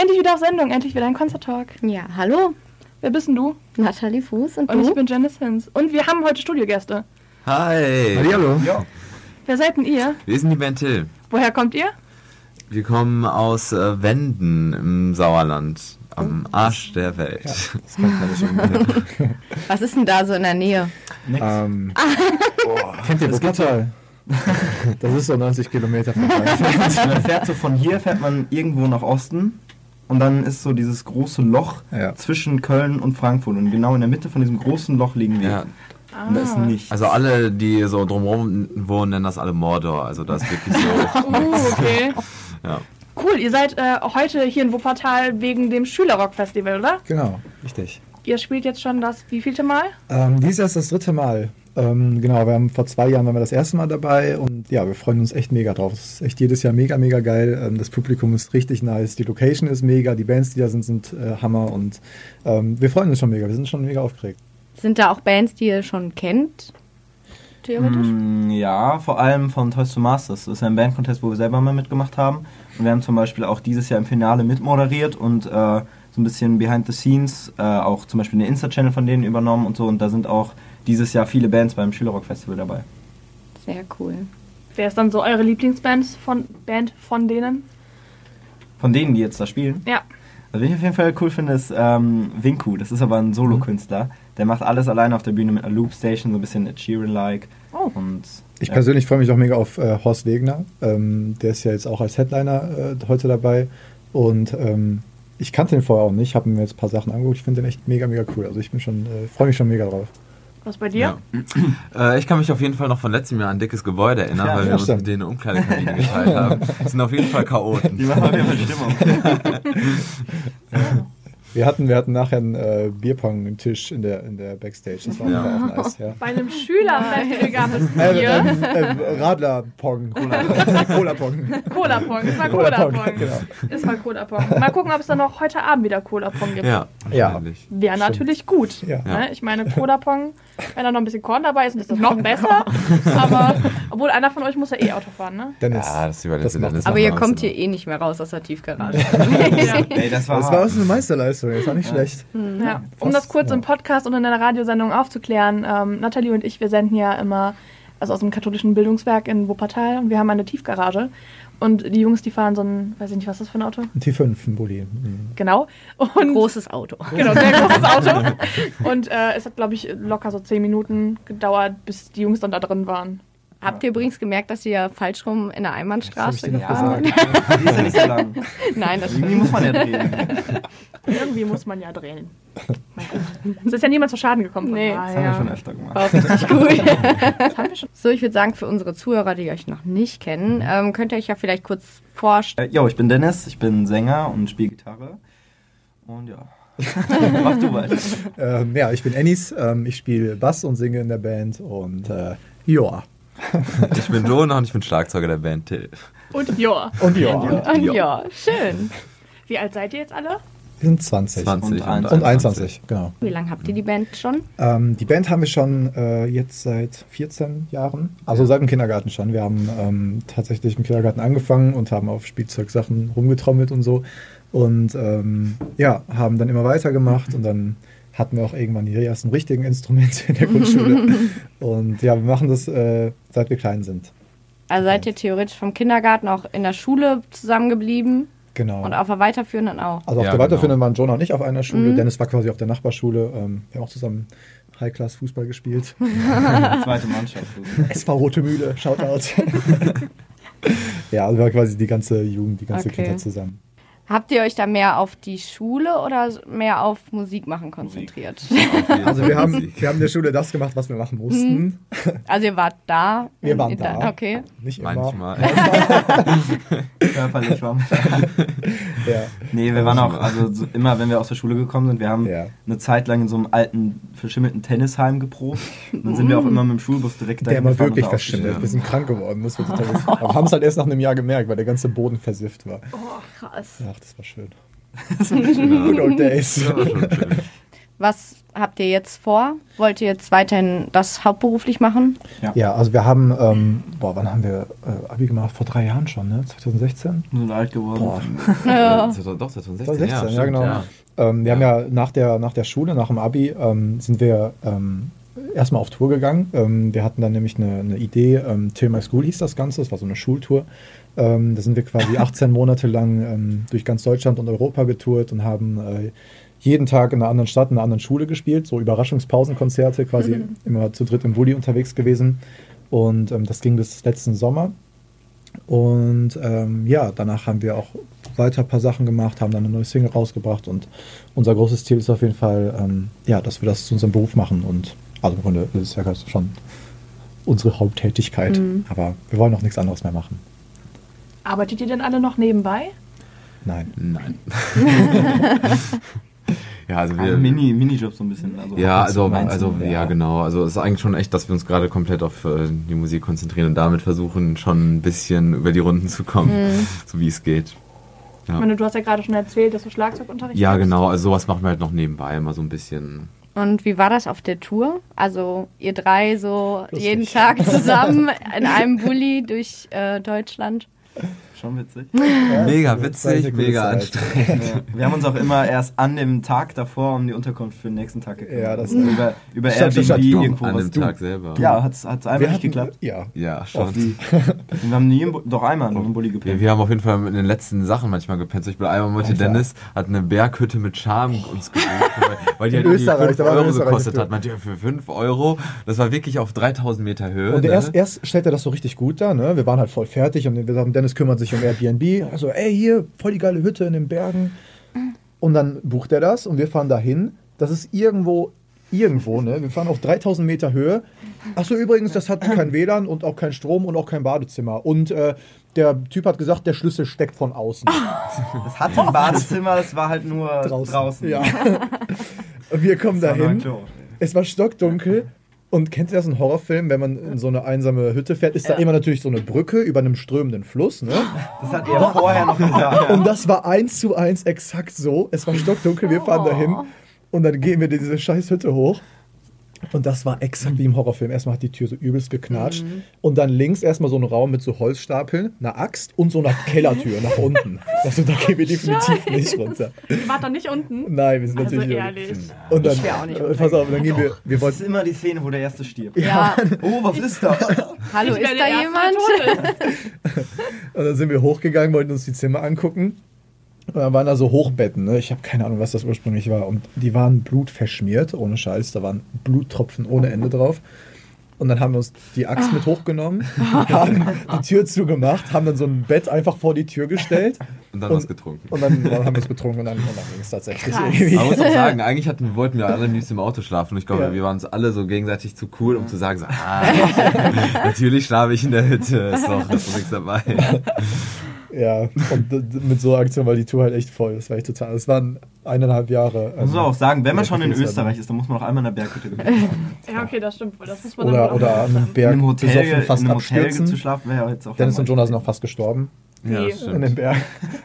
Endlich wieder auf Sendung, endlich wieder ein Konzerttalk. Ja, hallo, Wer bist denn du? Nathalie Fuß und, Und du? ich bin Janice Hinz. Und wir haben heute Studiogäste. Hi! Hallo. Ja. Wer seid denn ihr? Wir sind die Band Till. Woher kommt ihr? Wir kommen aus äh, Wenden im Sauerland. Am Arsch der Welt. Irgendwie. Was ist denn da so in der Nähe? Nix. ähm, kennt ihr Wuppertal? Das ist so 90 Kilometer von man fährt so von hier, fährt man irgendwo nach Osten und dann ist so dieses große Loch Ja. zwischen Köln und Frankfurt und genau in der Mitte von diesem großen Loch liegen wir. Ja, Und da ist nichts. also alle, die so drumherum wohnen, nennen das alle Mordor. Also das ist wirklich so. Uh, okay. ja. Cool, ihr seid äh, heute hier in Wuppertal wegen dem Schülerrock-Festival, oder? Genau, richtig. Ihr spielt jetzt schon das wievielte Mal? Ähm, dies ist das dritte Mal. Ähm, genau, wir haben vor zwei Jahren waren wir das erste Mal dabei und ja, wir freuen uns echt mega drauf. Es ist echt jedes Jahr mega, mega geil. Ähm, das Publikum ist richtig nice, die Location ist mega, die Bands, die da sind, sind äh, Hammer und ähm, wir freuen uns schon mega. Wir sind schon mega aufgeregt. Sind da auch Bands, die ihr schon kennt? Theoretisch? Mm, Ja, vor allem von Toys to Masters. Das ist ja ein Bandcontest, wo wir selber mal mitgemacht haben. Und wir haben zum Beispiel auch dieses Jahr im Finale mitmoderiert und äh, so ein bisschen behind the scenes, äh, auch zum Beispiel den Insta-Channel von denen übernommen und so. Und da sind auch dieses Jahr viele Bands beim Schülerrock-Festival dabei. Sehr cool. Wer ist dann so eure Lieblingsband von, Band von denen? Von denen, die jetzt da spielen. Ja. Was ich auf jeden Fall cool finde, ist ähm, Winku. Das ist aber ein Solo-Künstler. Der macht alles alleine auf der Bühne mit einer Loop-Station, so ein bisschen Sheeran-like. Oh. Und Ich ja. persönlich freue mich auch mega auf äh, Horst Wegner. Ähm, der ist ja jetzt auch als Headliner äh, heute dabei. Und ähm, ich kannte den vorher auch nicht, habe mir jetzt ein paar Sachen angeguckt. Ich finde den echt mega, mega cool. Also ich bin schon, äh, freue mich schon mega drauf. Was bei dir? Ja. Äh, ich kann mich auf jeden Fall noch von letztem Jahr an Dickes Gebäude erinnern, Ja, weil ja, wir uns stimmt. mit denen eine Umkleidekabine geteilt haben. Das sind auf jeden Fall Chaoten. Die machen Fall Stimmung. Wir hatten, wir hatten nachher einen äh, Bierpong-Tisch in der, in der Backstage. Das war Ja. auch nice, ja. Bei einem Schülerfestival gab es Äh, Bier. ähm, äh, Radler-Pong. Cola-Pong. Cola-Pong. Es war Cola-Pong, genau. Es war Cola-Pong. Mal gucken, ob es dann noch heute Abend wieder Cola-Pong gibt. Ja, Ja. Wäre natürlich gut. Ja. Ne? Ich meine, Cola-Pong, wenn da noch ein bisschen Korn dabei ist, ist das noch besser. Aber, obwohl einer von euch muss ja eh Auto fahren, ne? Dennis. Ja, das überlässt Das Dennis Aber ihr kommt hier eh nicht mehr raus aus der Tiefgarage. Ja. Ey, das war, Das war auch so eine Meisterleistung, das war nicht schlecht. Ja. Um das kurz im Podcast und in einer Radiosendung aufzuklären, ähm, Nathalie und ich, wir senden ja immer also aus dem katholischen Bildungswerk in Wuppertal und wir haben eine Tiefgarage. Und die Jungs, die fahren so ein, weiß ich nicht, was ist das für ein Auto? Ein T5, ein Bulli. Mhm. Genau. Und Großes Auto. Genau, sehr großes Auto. Und äh, es hat, glaube ich, locker so zehn Minuten gedauert, bis die Jungs dann da drin waren. Habt ihr übrigens gemerkt, dass ihr falsch rum in der Einbahnstraße gefahren gesagt. Die ist ja nicht so lang. Nein, das Irgendwie muss man ja drehen. Irgendwie muss man ja drehen. Mein Gott. Es ist ja niemand zu Schaden gekommen. von Nee. Das haben wir schon öfter gemacht. war richtig. Das haben wir schon. So, ich würde sagen, für unsere Zuhörer, die euch noch nicht kennen, ähm, könnt ihr euch ja vielleicht kurz vorstellen. Äh, Jo, ich bin Dennis, ich bin Sänger und spiele Gitarre. Und ja. Mach du weiter. Ähm, ja, ich bin Ennis, ähm, ich spiele Bass und singe in der Band und äh, ja. Ich bin Jonah und ich bin Schlagzeuger der Band Till. Und ja. Und ja. Und ja, schön. Wie alt seid ihr jetzt alle? Wir sind 20. 20 Und eins. Und 21, genau. Wie lange habt ihr die Band schon? Ähm, die Band haben wir schon äh, jetzt seit 14 Jahren, also seit dem Kindergarten schon. Wir haben ähm, tatsächlich im Kindergarten angefangen und haben auf Spielzeugsachen rumgetrommelt und so. Und ähm, ja, haben dann immer weitergemacht und dann hatten wir auch irgendwann die ersten richtigen Instrumente in der Grundschule. und ja, wir machen das, äh, seit wir klein sind. Also seid ihr theoretisch vom Kindergarten auch in der Schule zusammengeblieben Genau. und auf der weiterführenden auch? Also auf Ja, der Weiterführenden genau. waren Jonah und ich auf einer Schule. Mhm. Dennis war quasi auf der Nachbarschule. Ähm, wir haben auch zusammen High-Class-Fußball gespielt. Zweite Mannschaft. SV Rote Mühle, Shoutout. ja, also war quasi die ganze Jugend, die ganze Okay. Kindheit zusammen. Habt ihr euch da mehr auf die Schule oder mehr auf Musik machen konzentriert? Also wir haben, wir haben in der Schule das gemacht, was wir machen mussten. Also ihr wart da? Wir waren da. Okay. Nicht immer. Manchmal. Körperlich war Ja. Nee, wir waren auch, also so immer, wenn wir aus der Schule gekommen sind, wir haben Ja. eine Zeit lang in so einem alten, verschimmelten Tennisheim geprobt. Und dann sind wir auch immer mit dem Schulbus direkt Der dahin war gefahren wirklich da verschimmelt. Wir sind krank geworden. Das. Aber haben es halt erst nach einem Jahr gemerkt, weil der ganze Boden versifft war. Oh, krass. Ach, das war schön. Genau. Good old days. Ja, war schön. Was habt ihr jetzt vor? Wollt ihr jetzt weiterhin das hauptberuflich machen? Ja, also wir haben, ähm, boah, wann haben wir äh, Abi gemacht? Vor drei Jahren schon, ne? 2016? Wir sind alt geworden. Boah, Ja. Äh, Doch, 2016, 2016, ja, ja, genau. ja. Ähm, wir haben ja nach der, nach der Schule, nach dem Abi, ähm, sind wir ähm, erstmal auf Tour gegangen. Ähm, wir hatten dann nämlich eine, eine Idee, ähm, Till My School hieß das Ganze, das war so eine Schultour. Ähm, da sind wir quasi 18 Monate lang ähm, durch ganz Deutschland und Europa getourt und haben äh, jeden Tag in einer anderen Stadt, in einer anderen Schule gespielt, so Überraschungspausenkonzerte, quasi immer zu dritt im Bulli unterwegs gewesen. Und ähm, das ging bis letzten Sommer. Und ähm, ja, danach haben wir auch weiter ein paar Sachen gemacht, haben dann eine neue Single rausgebracht und unser großes Ziel ist auf jeden Fall, ähm, ja, dass wir das zu unserem Beruf machen und also im Grunde ist es ja schon unsere Haupttätigkeit, aber wir wollen auch nichts anderes mehr machen. Arbeitet ihr denn alle noch nebenbei? Nein. Nein. ja, also wir. Also Mini, Minijob so ein bisschen. Also Ja, also, also du? ja, genau. Also es ist eigentlich schon echt, dass wir uns gerade komplett auf äh, die Musik konzentrieren und damit versuchen, schon ein bisschen über die Runden zu kommen, so wie es geht. Ich Ja, meine, du hast ja gerade schon erzählt, dass du Schlagzeugunterricht ja genau. Also sowas machen wir halt noch nebenbei, immer so ein bisschen. Und wie war das auf der Tour? Also ihr drei so Lustig. jeden Tag zusammen in einem Bulli durch äh, Deutschland. Schon witzig. Mega war eine witzig, mega anstrengend. Ja. Wir haben uns auch immer erst an dem Tag davor um die Unterkunft für den nächsten Tag gekümmert. Ja, das- Also über, über stimmt, Airbnb stimmt. irgendwo An was. dem Du- Tag selber. Ja, hat's Wir einfach nicht hatten- geklappt. Ja. Ja, schon. Wir haben nie doch einmal noch im Bulli Wir, gepennt. wir haben auf jeden Fall in den letzten Sachen manchmal gepennt. Zum Beispiel einmal wollte Alter. Dennis, hat eine Berghütte mit Charme uns gebucht, weil, die halt irgendwie Österreich, 5 da war Euro Österreich gekostet hat. Meinte, ja, für 5 Euro, das war wirklich auf 3000 Meter Höhe. Und ne? erst, erst stellt er das so richtig gut da, ne? Wir waren halt voll fertig und wir haben, Dennis kümmert sich um Airbnb. Also, ey, hier, voll die geile Hütte in den Bergen. Und dann bucht er das und wir fahren dahin. Das ist irgendwo, irgendwo, ne? Wir fahren auf 3000 Meter Höhe. Achso, übrigens, das hat kein WLAN und auch kein Strom und auch kein Badezimmer. Und äh, der Typ hat gesagt, der Schlüssel steckt von außen. Das hatte ein Badezimmer, das war halt nur draußen. Ja. und wir kommen dahin. Es war stockdunkel. Und kennt ihr das in Horrorfilmen, wenn man in so eine einsame Hütte fährt, ist da immer natürlich so eine Brücke über einem strömenden Fluss, ne? Das hat er vorher noch gesagt. Und das war eins zu eins exakt so. Es war stockdunkel, wir fahren dahin und dann gehen wir diese scheiß Hütte hoch. Und das war exakt wie im Horrorfilm. Erstmal hat die Tür so übelst geknatscht. Und dann links erstmal so ein Raum mit so Holzstapeln, einer Axt und so einer Kellertür nach unten. Also da gehen wir definitiv nicht runter. Wart doch nicht unten. Nein, wir sind Also natürlich. ehrlich. Und dann, Ich auch nicht äh, pass auf, dann gehen wir. Wir Das ist wollten. immer die Szene, wo der Erste stirbt. Ja. Oh, was ist da? Hallo, ist da jemand? Und dann sind wir hochgegangen, wollten uns die Zimmer angucken. Und dann waren da so Hochbetten, ne? Ich habe keine Ahnung, was das ursprünglich war. Und die waren blutverschmiert, ohne Scheiß. Da waren Bluttropfen ohne Ende drauf. Und dann haben wir uns die Axt mit hochgenommen, haben die Tür zugemacht, haben dann so ein Bett einfach vor die Tür gestellt. Und dann was getrunken. Und dann haben wir es betrunken und dann, und dann ging es tatsächlich Krass. irgendwie. Man muss auch sagen, eigentlich hatten, wollten wir alle am liebsten im Auto schlafen. Und ich glaube, Ja. wir waren uns alle so gegenseitig zu cool, um zu sagen, so, ah, natürlich schlafe ich in der Hütte, ist doch, ist doch nichts dabei. Ja, und mit so einer Aktion war die Tour halt echt voll. Das war echt total. Es waren eineinhalb Jahre. Muss man auch sagen, wenn man schon in Österreich ist, dann muss man auch einmal in der Berghütte. Ja, okay, das stimmt wohl. Das muss man Oder, oder mal an einem machen. Berg in einem Hotel, besoffen, fast in einem Hotel abstürzen. zu schlafen wäre jetzt auch Dennis und. Jonas sind auch fast gestorben Ja, das in den Berg.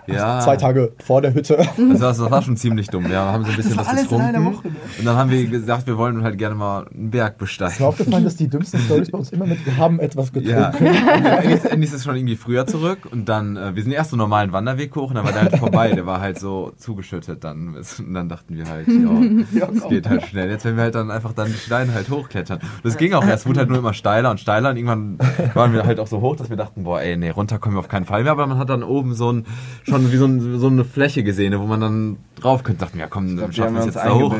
Ja. Zwei Tage vor der Hütte. Also das, das war schon ziemlich dumm. Wir haben so ein bisschen war was alles in einer getrunken. Woche, ne? Und dann haben wir gesagt, wir wollen halt gerne mal einen Berg Ist mir besteigen. aufgefallen, dass die dümmsten Stories bei uns immer mit, wir haben etwas Ja, getrunken. endlich, endlich ist es schon irgendwie früher zurück und dann, äh, wir sind erst so einen normalen Wanderweg hoch und dann war der halt vorbei, der war halt so zugeschüttet dann. Und dann dachten wir halt, ja, es geht halt schnell. Jetzt werden wir halt dann einfach dann die Steine halt hochklettern. Das ging auch erst, wurde halt nur immer steiler und steiler und irgendwann waren wir halt auch so hoch, dass wir dachten, boah ey, nee, runter kommen wir auf keinen Fall mehr, aber man hat dann oben so ein, schon wie so, ein, so eine Fläche gesehen, wo man dann drauf könnte. Dachten wir, ja komm, Ich dann glaub, schaffen wir es jetzt da hoch.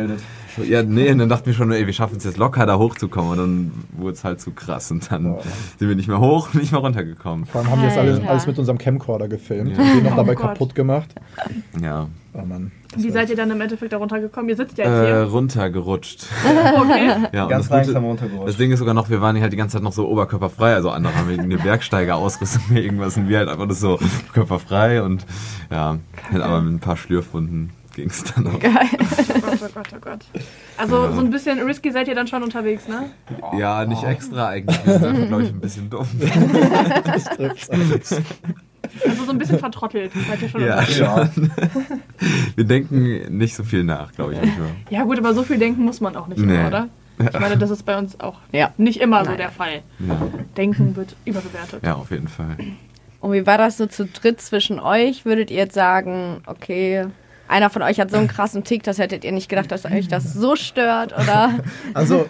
Ja, nee, und dann dachten wir schon, ey, wir schaffen es jetzt locker da hochzukommen. Und dann wurde es halt zu krass. Und dann Ja. sind wir nicht mehr hoch, nicht mehr runtergekommen. Vor allem haben wir das alles, alles mit unserem Camcorder gefilmt Ja. und den noch Oh dabei Gott. kaputt gemacht. Ja. Oh Mann. Wie seid ihr dann im Endeffekt da runtergekommen? Ihr sitzt ja Äh, jetzt runtergerutscht. hier. Okay. Ja, Ganz das, Gute, langsam runtergerutscht. das Ding ist sogar noch, wir waren halt die ganze Zeit noch so oberkörperfrei. Also andere haben irgendeine Bergsteigerausrüstung oder irgendwas und wir halt einfach nur so körperfrei und ja, halt aber mit ein paar Schlürfwunden ging es dann auch. Oh Gott, oh Gott, oh Gott. Also so ein bisschen risky seid ihr dann schon unterwegs, ne? Ja, nicht extra eigentlich. Wir sind einfach, glaube ich, ein bisschen dumm. das trifft's eigentlich. Also so ein bisschen vertrottelt seid ihr schon Ja. Ja. Wir denken nicht so viel nach, glaube ich. manchmal. Ja gut, aber so viel denken muss man auch nicht Nee. immer, oder? Ich meine, das ist bei uns auch Ja. nicht immer so Nein. der Fall. Ja. Denken wird überbewertet. ja, auf jeden Fall. Und wie war das so zu dritt zwischen euch? Würdet ihr jetzt sagen, okay, einer von euch hat so einen krassen Tick, das hättet ihr nicht gedacht, dass euch das so stört? Oder Also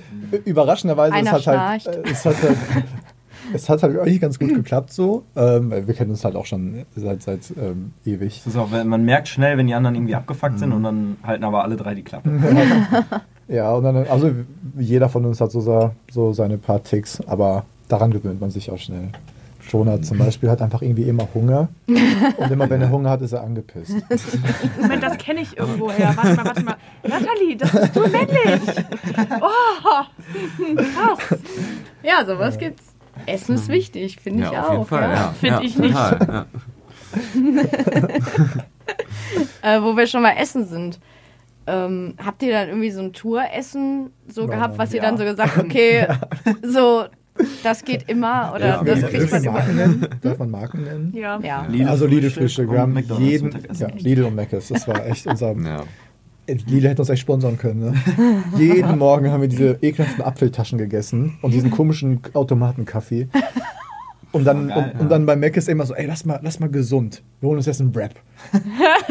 überraschenderweise, hat, halt, äh, es hat halt, es hat halt eigentlich ganz gut geklappt so, ähm, weil wir kennen uns halt auch schon seit, seit ähm, ewig. Das ist auch, wenn- man merkt schnell, wenn die anderen irgendwie abgefuckt sind und dann halten aber alle drei die Klappe. Ja, und dann, also jeder von uns hat so, so seine paar Ticks, aber daran gewöhnt man sich auch schnell. Jonah zum Beispiel hat einfach irgendwie immer Hunger und immer wenn er Hunger hat, ist er angepisst. Moment, das kenne ich irgendwoher. Warte mal, warte mal. Nathalie, das bist du männlich. Oh, krass. ja, sowas gibt's. Essen ist wichtig, finde Ja, ich auf auch. jeden Fall. ja. Ja, Find ja, ich nicht. total, Ja. Äh, wo wir schon mal essen sind. Ähm, habt ihr dann irgendwie so ein Touressen so gehabt, was ihr ja. dann so gesagt, okay, so, das geht immer oder Ja, das kriegt man wir. Marken nennen? Darf man Marken nennen? Ja. Ja. also Lidl-Frühstück, wir und haben McDonald's jeden, ja, Lidl und Mc's, das war echt unser, Ja. Lidl hätte uns echt sponsern können. Ne? jeden Morgen haben wir diese ekelhaften Apfeltaschen gegessen und diesen komischen Automatenkaffee. Und dann, geil, und, und dann bei Mac ist immer so, ey, lass mal, lass mal gesund. Wir holen uns jetzt einen Wrap.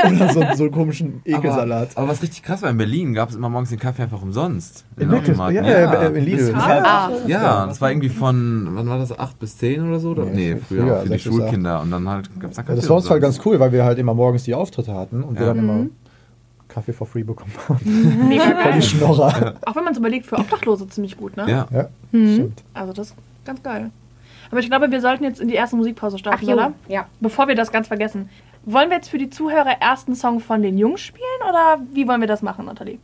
Oder so, so einen komischen Ekelsalat. Aber, aber was richtig krass war, in Berlin gab es immer morgens den Kaffee einfach umsonst. In den Mc's, Automaten. ja, ja. in Lidl. Ah, Ja, das war irgendwie von, wann war das, 8 bis 10 oder so? Oder? Nee, Nee, früher, früher, für die. Schulkinder. Und dann halt gab's da Ja, Kaffee das war uns halt ganz cool, weil wir halt immer morgens die Auftritte hatten und wir Ja. dann immer Kaffee for free bekommen haben. Mega Voll die geil. Schnorrer. Auch wenn man es überlegt, für Obdachlose ziemlich gut, ne? Ja. Ja, Mhm. stimmt. Also das ist ganz geil. Aber ich glaube, wir sollten jetzt in die erste Musikpause Ach starten, jo, oder? ja. Bevor wir das ganz vergessen. Wollen wir jetzt für die Zuhörer ersten Song von den Jungs spielen oder wie wollen wir das machen, Nathalie?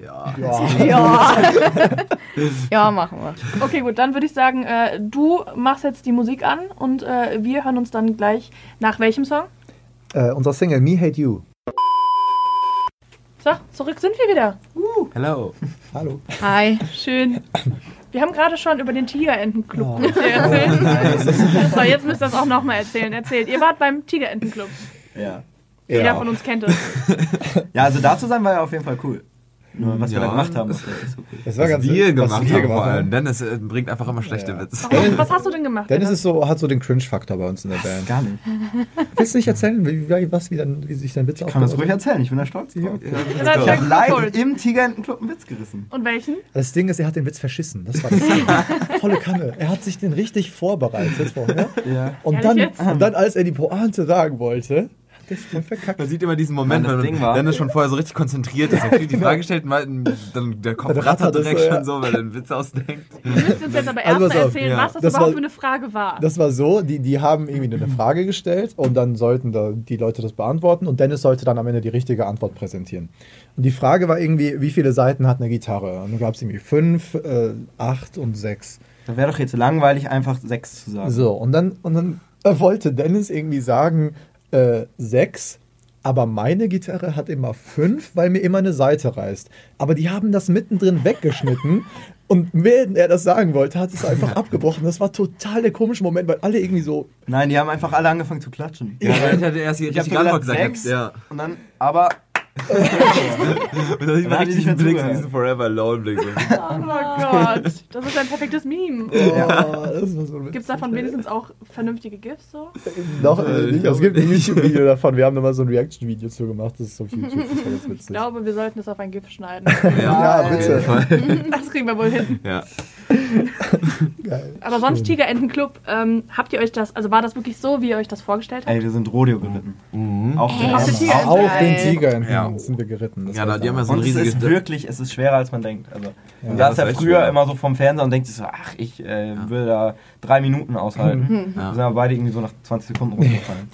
Ja. Ja. Ja. ja, machen wir. Okay, gut, dann würde ich sagen, äh, du machst jetzt die Musik an und äh, wir hören uns dann gleich nach welchem Song? Äh, unser Single Me Hate You. So, zurück sind wir wieder. Hello. Hallo. Hi. Schön. Wir haben gerade schon über den Tigerentenclub Oh. erzählt. So, jetzt müsst ihr das auch nochmal erzählen. Erzählt. Ihr wart beim Tigerentenclub. Ja. Jeder Ja. von uns kennt es. ja, also da zu sein war ja auf jeden Fall cool. Nur was wir Ja. da gemacht haben, das. Es war Was ganz wir was gemacht wir haben gemacht vor allem. haben. Dennis äh, bringt einfach immer schlechte Ja. Witze. Was, was hast du denn gemacht? Dennis ist so, hat so den Cringe-Faktor bei uns in der Band. Gar nicht. Willst du nicht erzählen, wie, wie, was, wie, dann, wie sich dein Witz Ich kann das ruhig erzählen, ich bin da stolz drauf. Ja, Ich hab check, live cool. im Tigerentenclub einen Witz gerissen. Und welchen? Das Ding ist, er hat den Witz verschissen. Das war das. Volle Kanne. Er hat sich den richtig vorbereitet vorher. Ja. Und dann, jetzt? und dann, als er die Pointe sagen wollte, voll verkackt. Man sieht immer diesen Moment, Nein, das wenn war- Dennis schon vorher so richtig konzentriert ist. Er kriegt die Frage gestellt und dann der Kopf Dann rattert direkt so, ja. schon so, weil er einen Witz ausdenkt. Du müsst uns jetzt aber Also erstmal auf, erzählen, ja. was das, Das überhaupt war- für eine Frage war. Das war so, die, die haben irgendwie eine Frage gestellt und dann sollten da die Leute das beantworten und Dennis sollte dann am Ende die richtige Antwort präsentieren. Und die Frage war irgendwie, wie viele Seiten hat eine Gitarre? Und dann gab es irgendwie fünf, äh, acht und sechs. Da wäre doch jetzt langweilig, einfach sechs zu sagen. So, und dann, und dann wollte Dennis irgendwie sagen, äh, sechs, aber meine Gitarre hat immer fünf, weil mir immer eine Seite reißt. Aber die haben das mittendrin weggeschnitten und während er das sagen wollte, hat es einfach abgebrochen. Das war total der komische Moment, weil alle irgendwie so, Nein, die haben einfach alle angefangen zu klatschen. Ja, weil ich hatte erst die richtige Antwort gesagt, gesagt. sechs. Ja. Und dann, aber Und dann sieht man richtig diesen Blick, diesen Forever Alone Blick. So. Oh Gott, das ist ein perfektes Meme. oh, das Gibt es davon wenigstens auch vernünftige GIFs so? Noch Äh, äh, nicht. ich Es gibt ein YouTube-Video davon. Wir haben da mal so ein Reaction-Video zu gemacht. Das ist auf YouTube. Das Ich glaube, wir sollten es auf ein GIF schneiden. Ja, auf bitte. Das kriegen wir wohl hin. Ja. Geil. Aber sonst. Tigerentenclub, ähm, habt ihr euch das, also war das wirklich so, wie ihr euch das vorgestellt habt? ey, wir sind Rodeo geritten. Mhm. Auf den Tiger. Auf den Geil. Tiger Ja. sind wir geritten. Das Ja, da- die haben ja so Und ein es riesiges. ist wirklich, es ist schwerer als man denkt. Also, Ja, ja ist echt früher schwer. immer so vom Fernseher und denkt sich so, ach, ich äh, will da drei Minuten aushalten. Ja. Wir sind aber beide irgendwie so nach 20 Sekunden runtergefallen.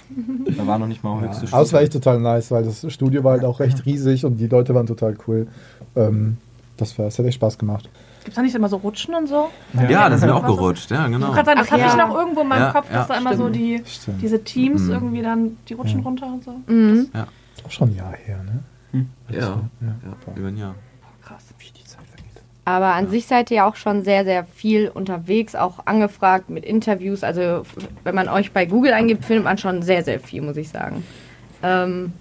da war noch nicht mal höchste Ja. Aber es war echt total nice, weil das Studio war halt auch recht riesig und die Leute waren total cool. Ähm, das, war, das hat echt Spaß gemacht. Gibt es da nicht immer so Rutschen und so? Ja, das sind wir auch gerutscht. Ja, Ich genau. wollte gerade sagen, das hatte ja. ich noch irgendwo in meinem Ja, Kopf, dass ja, da immer so die, Stimmt. diese Teams Mhm. irgendwie dann die Rutschen runter und so. Mhm. Ist auch schon ein Jahr her, ne? Ja, ja, über ein Jahr. Krass. Wie die Zeit vergeht. Aber an sich seid ihr auch schon sehr, sehr viel unterwegs, auch angefragt mit Interviews. Also wenn man euch bei Google eingibt, findet man schon sehr, sehr viel, muss ich sagen. Ähm,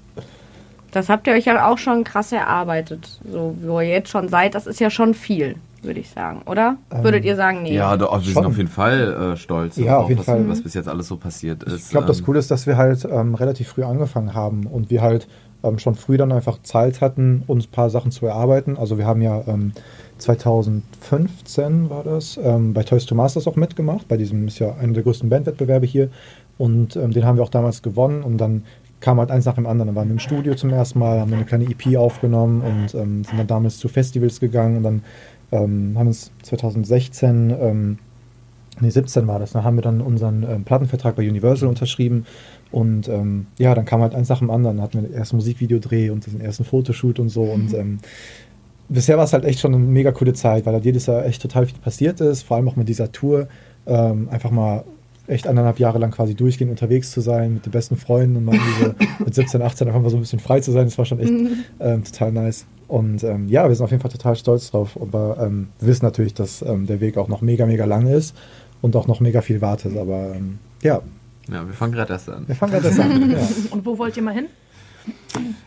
Das habt ihr euch ja auch schon krass erarbeitet. So, wo ihr jetzt schon seid, das ist ja schon viel, würde ich sagen, oder? Ähm, Würdet ihr sagen, nee? Ja, doch, wir sind Schon. auf jeden Fall äh, stolz Ja, auf, auf jeden was, Fall. was bis jetzt alles so passiert ist. Ich glaube, das Ähm, Coole ist, dass wir halt ähm, relativ früh angefangen haben und wir halt ähm, schon früh dann einfach Zeit hatten, uns ein paar Sachen zu erarbeiten. Also wir haben ja ähm, 2015 war das, ähm, bei Toys to Masters auch mitgemacht. Bei diesem ist ja einer der größten Bandwettbewerbe hier. Und ähm, den haben wir auch damals gewonnen und dann kam halt eins nach dem anderen. Dann waren wir im Studio zum ersten Mal, haben wir eine kleine EP aufgenommen und ähm, sind dann damals zu Festivals gegangen und dann ähm, haben uns 2016 ähm, Nee, 17 war das. Da haben wir dann unseren ähm, Plattenvertrag bei Universal unterschrieben. Und ähm, ja, dann kam halt eins nach dem anderen. Dann hatten wir den ersten Musikvideodreh und den ersten Fotoshoot und so. Und ähm, bisher war es halt echt schon eine mega coole Zeit, weil halt jedes Jahr echt total viel passiert ist. Vor allem auch mit dieser Tour. Ähm, einfach mal echt anderthalb Jahre lang quasi durchgehend unterwegs zu sein mit den besten Freunden und mal diese, mit 17, 18 einfach mal so ein bisschen frei zu sein. Das war schon echt ähm, total nice. Und ähm, ja, wir sind auf jeden Fall total stolz drauf. Aber ähm, wir wissen natürlich, dass ähm, der Weg auch noch mega, mega lang ist und auch noch mega viel wartet. Aber ähm, ja, Ja, wir fangen gerade erst an. wir fangen gerade erst an. Ja. Und wo wollt ihr mal hin?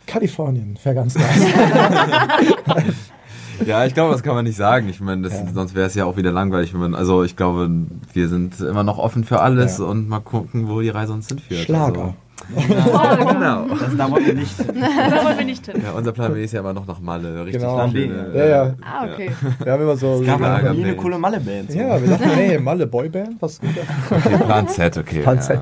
Kalifornien wäre ganz nice. Ja, ich glaube, das kann man nicht sagen. Ich meine, Ja. sonst wäre es ja auch wieder langweilig, wenn man. Also ich glaube, wir sind immer noch offen für alles Ja. und mal gucken, wo die Reise uns hinführt. Schlager. Also, genau. Das da wollen wir nicht. Da wollen wir nicht hin. Ja, unser Plan B ist ja immer noch nach Malle. Richtig Genau. Plan B. schöne, Ja, ja. Ah, okay. Wir haben immer so. Gab Ja, aber nie eine Band. coole Malle-Band. so. ja, wir dachten, hey, Malle Boyband, was geht da? Okay, Plan Z, okay. Plan ja. Z.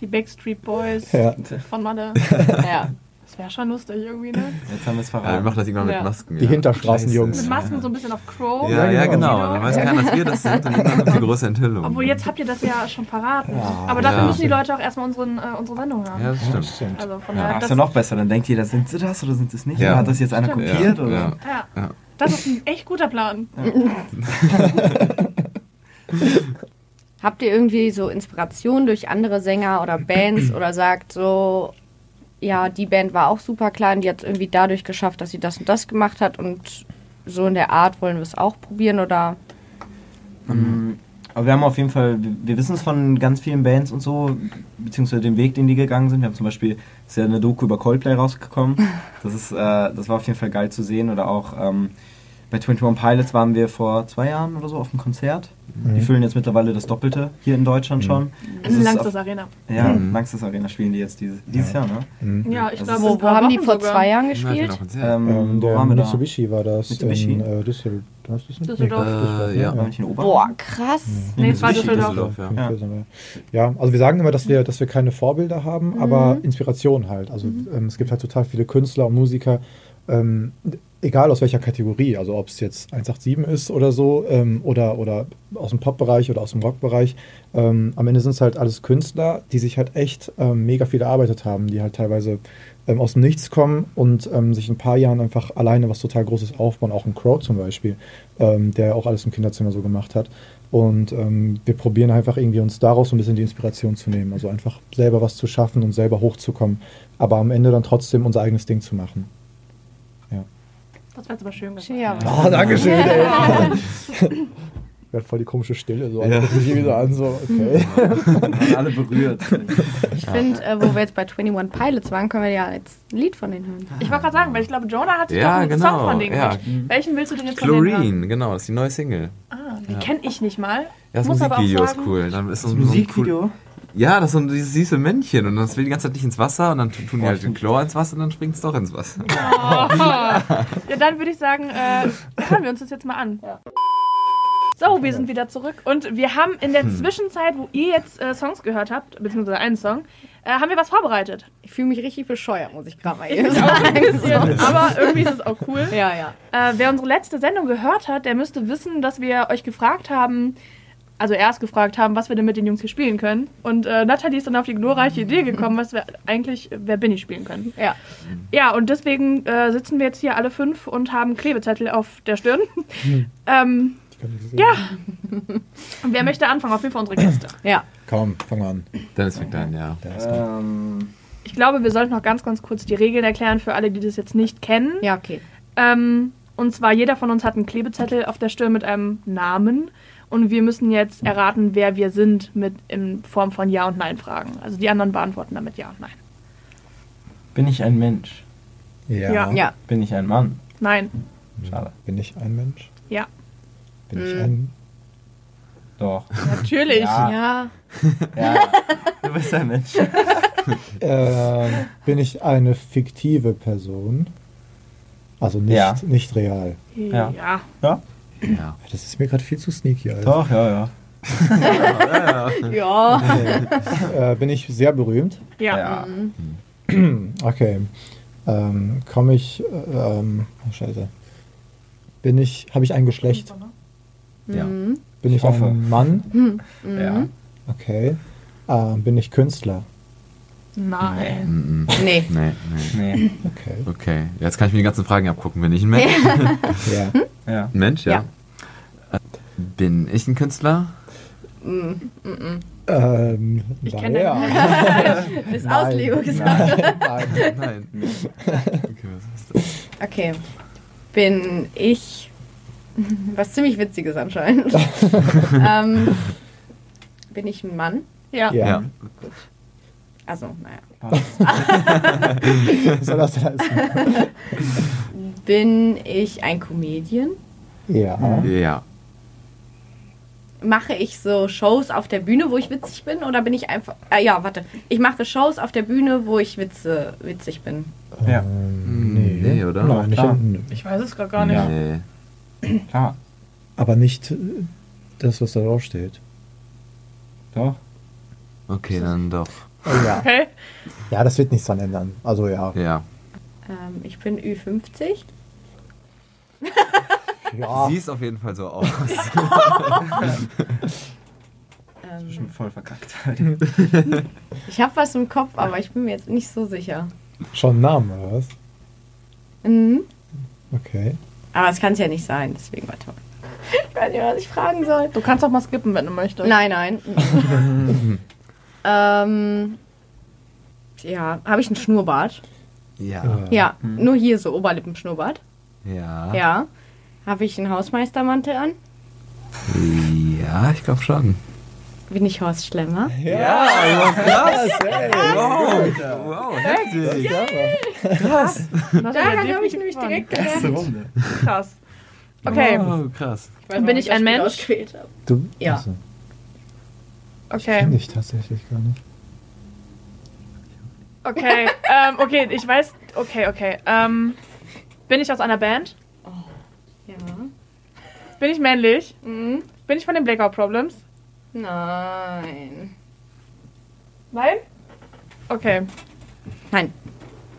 Die Backstreet Boys Ja. von Malle. Ja. Das wäre schon lustig irgendwie, ne? Jetzt haben wir es Ja, wir verraten. machen das irgendwann Ja. mit Masken. Die ja. Hinterstraßenjungs. Mit Masken so ein bisschen auf Crow. Ja, ja, Ja, genau. Dann weiß keiner, dass wir das sind und dann die große Enthüllung. Obwohl, jetzt habt ihr das ja schon verraten. Ja. Aber dafür Ja. müssen die Leute auch erstmal unseren, äh, unsere Sendung haben. Ja, das stimmt. Stimmt. Also von Ja. daher, Ach, ist das, ja noch besser. Dann denkt jeder, sind sie das oder sind sie es nicht? Ja. Hat das jetzt einer Stimmt. kopiert? Ja, oder? ja. ja, Ja. das ist ein echt guter Plan. Habt ihr irgendwie so Inspiration durch andere Sänger oder Bands oder sagt so, ja, die Band war auch super klein, die hat es irgendwie dadurch geschafft, dass sie das und das gemacht hat und so in der Art wollen wir es auch probieren oder Ähm, Aber wir haben auf jeden Fall, wir, wissen es von ganz vielen Bands und so, beziehungsweise den Weg, den die gegangen sind. Wir haben zum Beispiel, ist ja eine Doku über Coldplay rausgekommen. Das, ist, äh, das war auf jeden Fall geil zu sehen. Oder auch ähm, bei 21 Pilots waren wir vor zwei Jahren oder so auf einem Konzert. Die füllen jetzt mittlerweile das Doppelte hier in Deutschland schon. Das In Langstes auf, Arena. ja, Mhm. Langstes Arena spielen die jetzt dieses, dieses Jahr, ne? Mhm. Ja, ich Das glaube, wo, wo haben die vor sogar. zwei Jahren Ja, gespielt? genau, Konzert. Ähm, Ähm, wo der waren wir da? Mitsubishi war das Mitsubishi? in äh, Düsseldorf. Das? Düsseldorf. Äh, ja. Boah, krass. Nee, es war Mitsubishi, Düsseldorf. Düsseldorf, ja. Ja. Ja, also wir sagen immer, dass wir, dass wir keine Vorbilder haben, aber Inspiration halt. Also ähm, es gibt halt total viele Künstler und Musiker, ähm, egal aus welcher Kategorie, also ob es jetzt 187 ist oder so, ähm, oder, oder aus dem Pop-Bereich oder aus dem Rock-Bereich. Ähm, am Ende sind es halt alles Künstler, die sich halt echt ähm, mega viel erarbeitet haben, die halt teilweise ähm, aus dem Nichts kommen und ähm, sich in ein paar Jahren einfach alleine was total Großes aufbauen, auch ein Crow zum Beispiel, ähm, der auch alles im Kinderzimmer so gemacht hat. Und wir probieren einfach irgendwie uns daraus so ein bisschen die Inspiration zu nehmen. Also einfach selber was zu schaffen und selber hochzukommen, aber am Ende dann trotzdem unser eigenes Ding zu machen. Das war jetzt aber schön gesagt. Ja. Oh, Dankeschön, ey. Ja, voll die komische Stille, so Ja. sich wieder an, so, okay. Waren alle berührt. Ich finde, äh, wo wir jetzt bei 21 Pilots waren, können wir ja jetzt ein Lied von denen hören. Ich wollte gerade sagen, weil ich glaube, Jonah hat sich Ja, doch einen genau, Song von denen ja. Welchen willst du denn jetzt von denen hören? Chlorine, genau, das ist die neue Single. Ah, die kenne ich nicht mal. Ja, das Muss Musikvideo ist cool. Dann ist so Das ein, so Musikvideo? Cool, ja, das ist so ein dieses süße Männchen und das will die ganze Zeit nicht ins Wasser und dann tun die Boah, halt den. Chlor ins Wasser und dann springt es doch ins Wasser. Ja, dann würde ich sagen, äh, hören wir uns das jetzt mal an. So, wir sind wieder zurück und wir haben in der Zwischenzeit, wo ihr jetzt äh, Songs gehört habt, beziehungsweise einen Song, äh, haben wir was vorbereitet. Ich fühle mich richtig bescheuert, muss ich gerade mal eben sagen. aber irgendwie ist es auch cool. Ja, ja. Äh, wer unsere letzte Sendung gehört hat, der müsste wissen, dass wir euch gefragt haben, also erst gefragt haben, was wir denn mit den Jungs hier spielen können. Und äh, Nathalie ist dann auf die glorreiche Idee gekommen, was wir eigentlich Wer bin ich spielen können. Ja. Ja, und deswegen äh, sitzen wir jetzt hier alle fünf und haben Klebezettel auf der Stirn. ähm, ja. Und wer möchte anfangen? Auf jeden Fall unsere Gäste. Ja. Komm, fang mal an. Dennis fängt an, ja. Ähm, Ich glaube, wir sollten noch ganz, ganz kurz die Regeln erklären für alle, die das jetzt nicht kennen. Ja, okay. Ähm, und zwar, jeder von uns hat einen Klebezettel auf der Stirn mit einem Namen. Und wir müssen jetzt erraten, wer wir sind, mit in Form von Ja- und Nein-Fragen. Also die anderen beantworten damit Ja und Nein. Bin ich ein Mensch? Ja. Ja. Ja. Bin ich ein Mann? Nein. Schade. Bin ich ein Mensch? Ja. Bin ich Mhm. ein. Doch. Natürlich. Ja. Ja. Ja, du bist ein Mensch. Äh, bin ich eine fiktive Person? Also nicht, Ja. nicht real. Ja. ja. Ja? Ja. Das ist mir gerade viel zu sneaky, Alter. Doch, ja, ja. Ja. äh, bin ich sehr berühmt? Ja. Okay. Ähm, Komme ich. Äh, ähm, oh, Scheiße. Bin ich. Habe ich ein Geschlecht? Ja. Mhm. Bin ich, Ich ein Mann? Ja. Okay. Ähm, bin ich Künstler? Nein. Nee. Nee, nee. Nee. Okay. Okay, jetzt kann ich mir die ganzen Fragen abgucken. Bin ich ein Mensch? Ja. Ja. Mensch, ja. Äh, Bin ich ein Künstler? Ähm, Ich kenne ja. Ist Nein. Auslegungssache. Nein, nein. Nein. Okay, was ist das? Okay. Bin ich. Was ziemlich Witziges anscheinend. ähm, bin ich ein Mann? Ja. Ja. Also, naja. Was soll das heißen? Bin ich ein Comedian? Ja. Ja. Mache ich so Shows auf der Bühne, wo ich witzig bin? Oder bin ich einfach. Ah, ja, warte. Ich mache Shows auf der Bühne, wo ich Witze, witzig bin. Ja. Ähm, Nee, oder? Nein, nicht, Klar. nö. Ich weiß es gerade gar nicht. Ja. Nee. Klar. Aber nicht äh, das, was da drauf steht. Doch. Okay, dann doch. Oh, ja. Okay. ja, das wird nichts dran ändern. Also ja. Ja. Ähm, ich bin Ü50. ja. Siehst auf jeden Fall so aus. Ähm, Bestimmt voll verkackt. ich habe was im Kopf, aber ich bin mir jetzt nicht so sicher. Schon einen Namen, oder was? Mhm. Okay. Aber es kann es ja nicht sein, deswegen warte mal. Ich weiß nicht, was ich fragen soll. Du kannst auch mal skippen, wenn du möchtest. Nein, nein. ähm, ja, habe ich einen Schnurrbart? Ja. Ja, nur hier so Oberlippenschnurrbart. Ja. Ja. Habe ich einen Hausmeistermantel an? Ja, ich glaube schon. Bin ich Horst Schlemmer? Ja, krass, ey. Wow, wow, heftig. Das Daran hat habe ja ich nämlich direkt. Runde. krass. Okay, Wow, krass. Ich weiß, Bin ich ein Mensch? Du? Ja. Also, okay, Kenn ich tatsächlich gar nicht. okay. ähm, okay, ich weiß. Okay, okay. Ähm, bin ich aus einer Band? Ja. Bin ich männlich? Mhm. Bin ich von den Blackout Problems? Nein. Nein? Okay. Nein.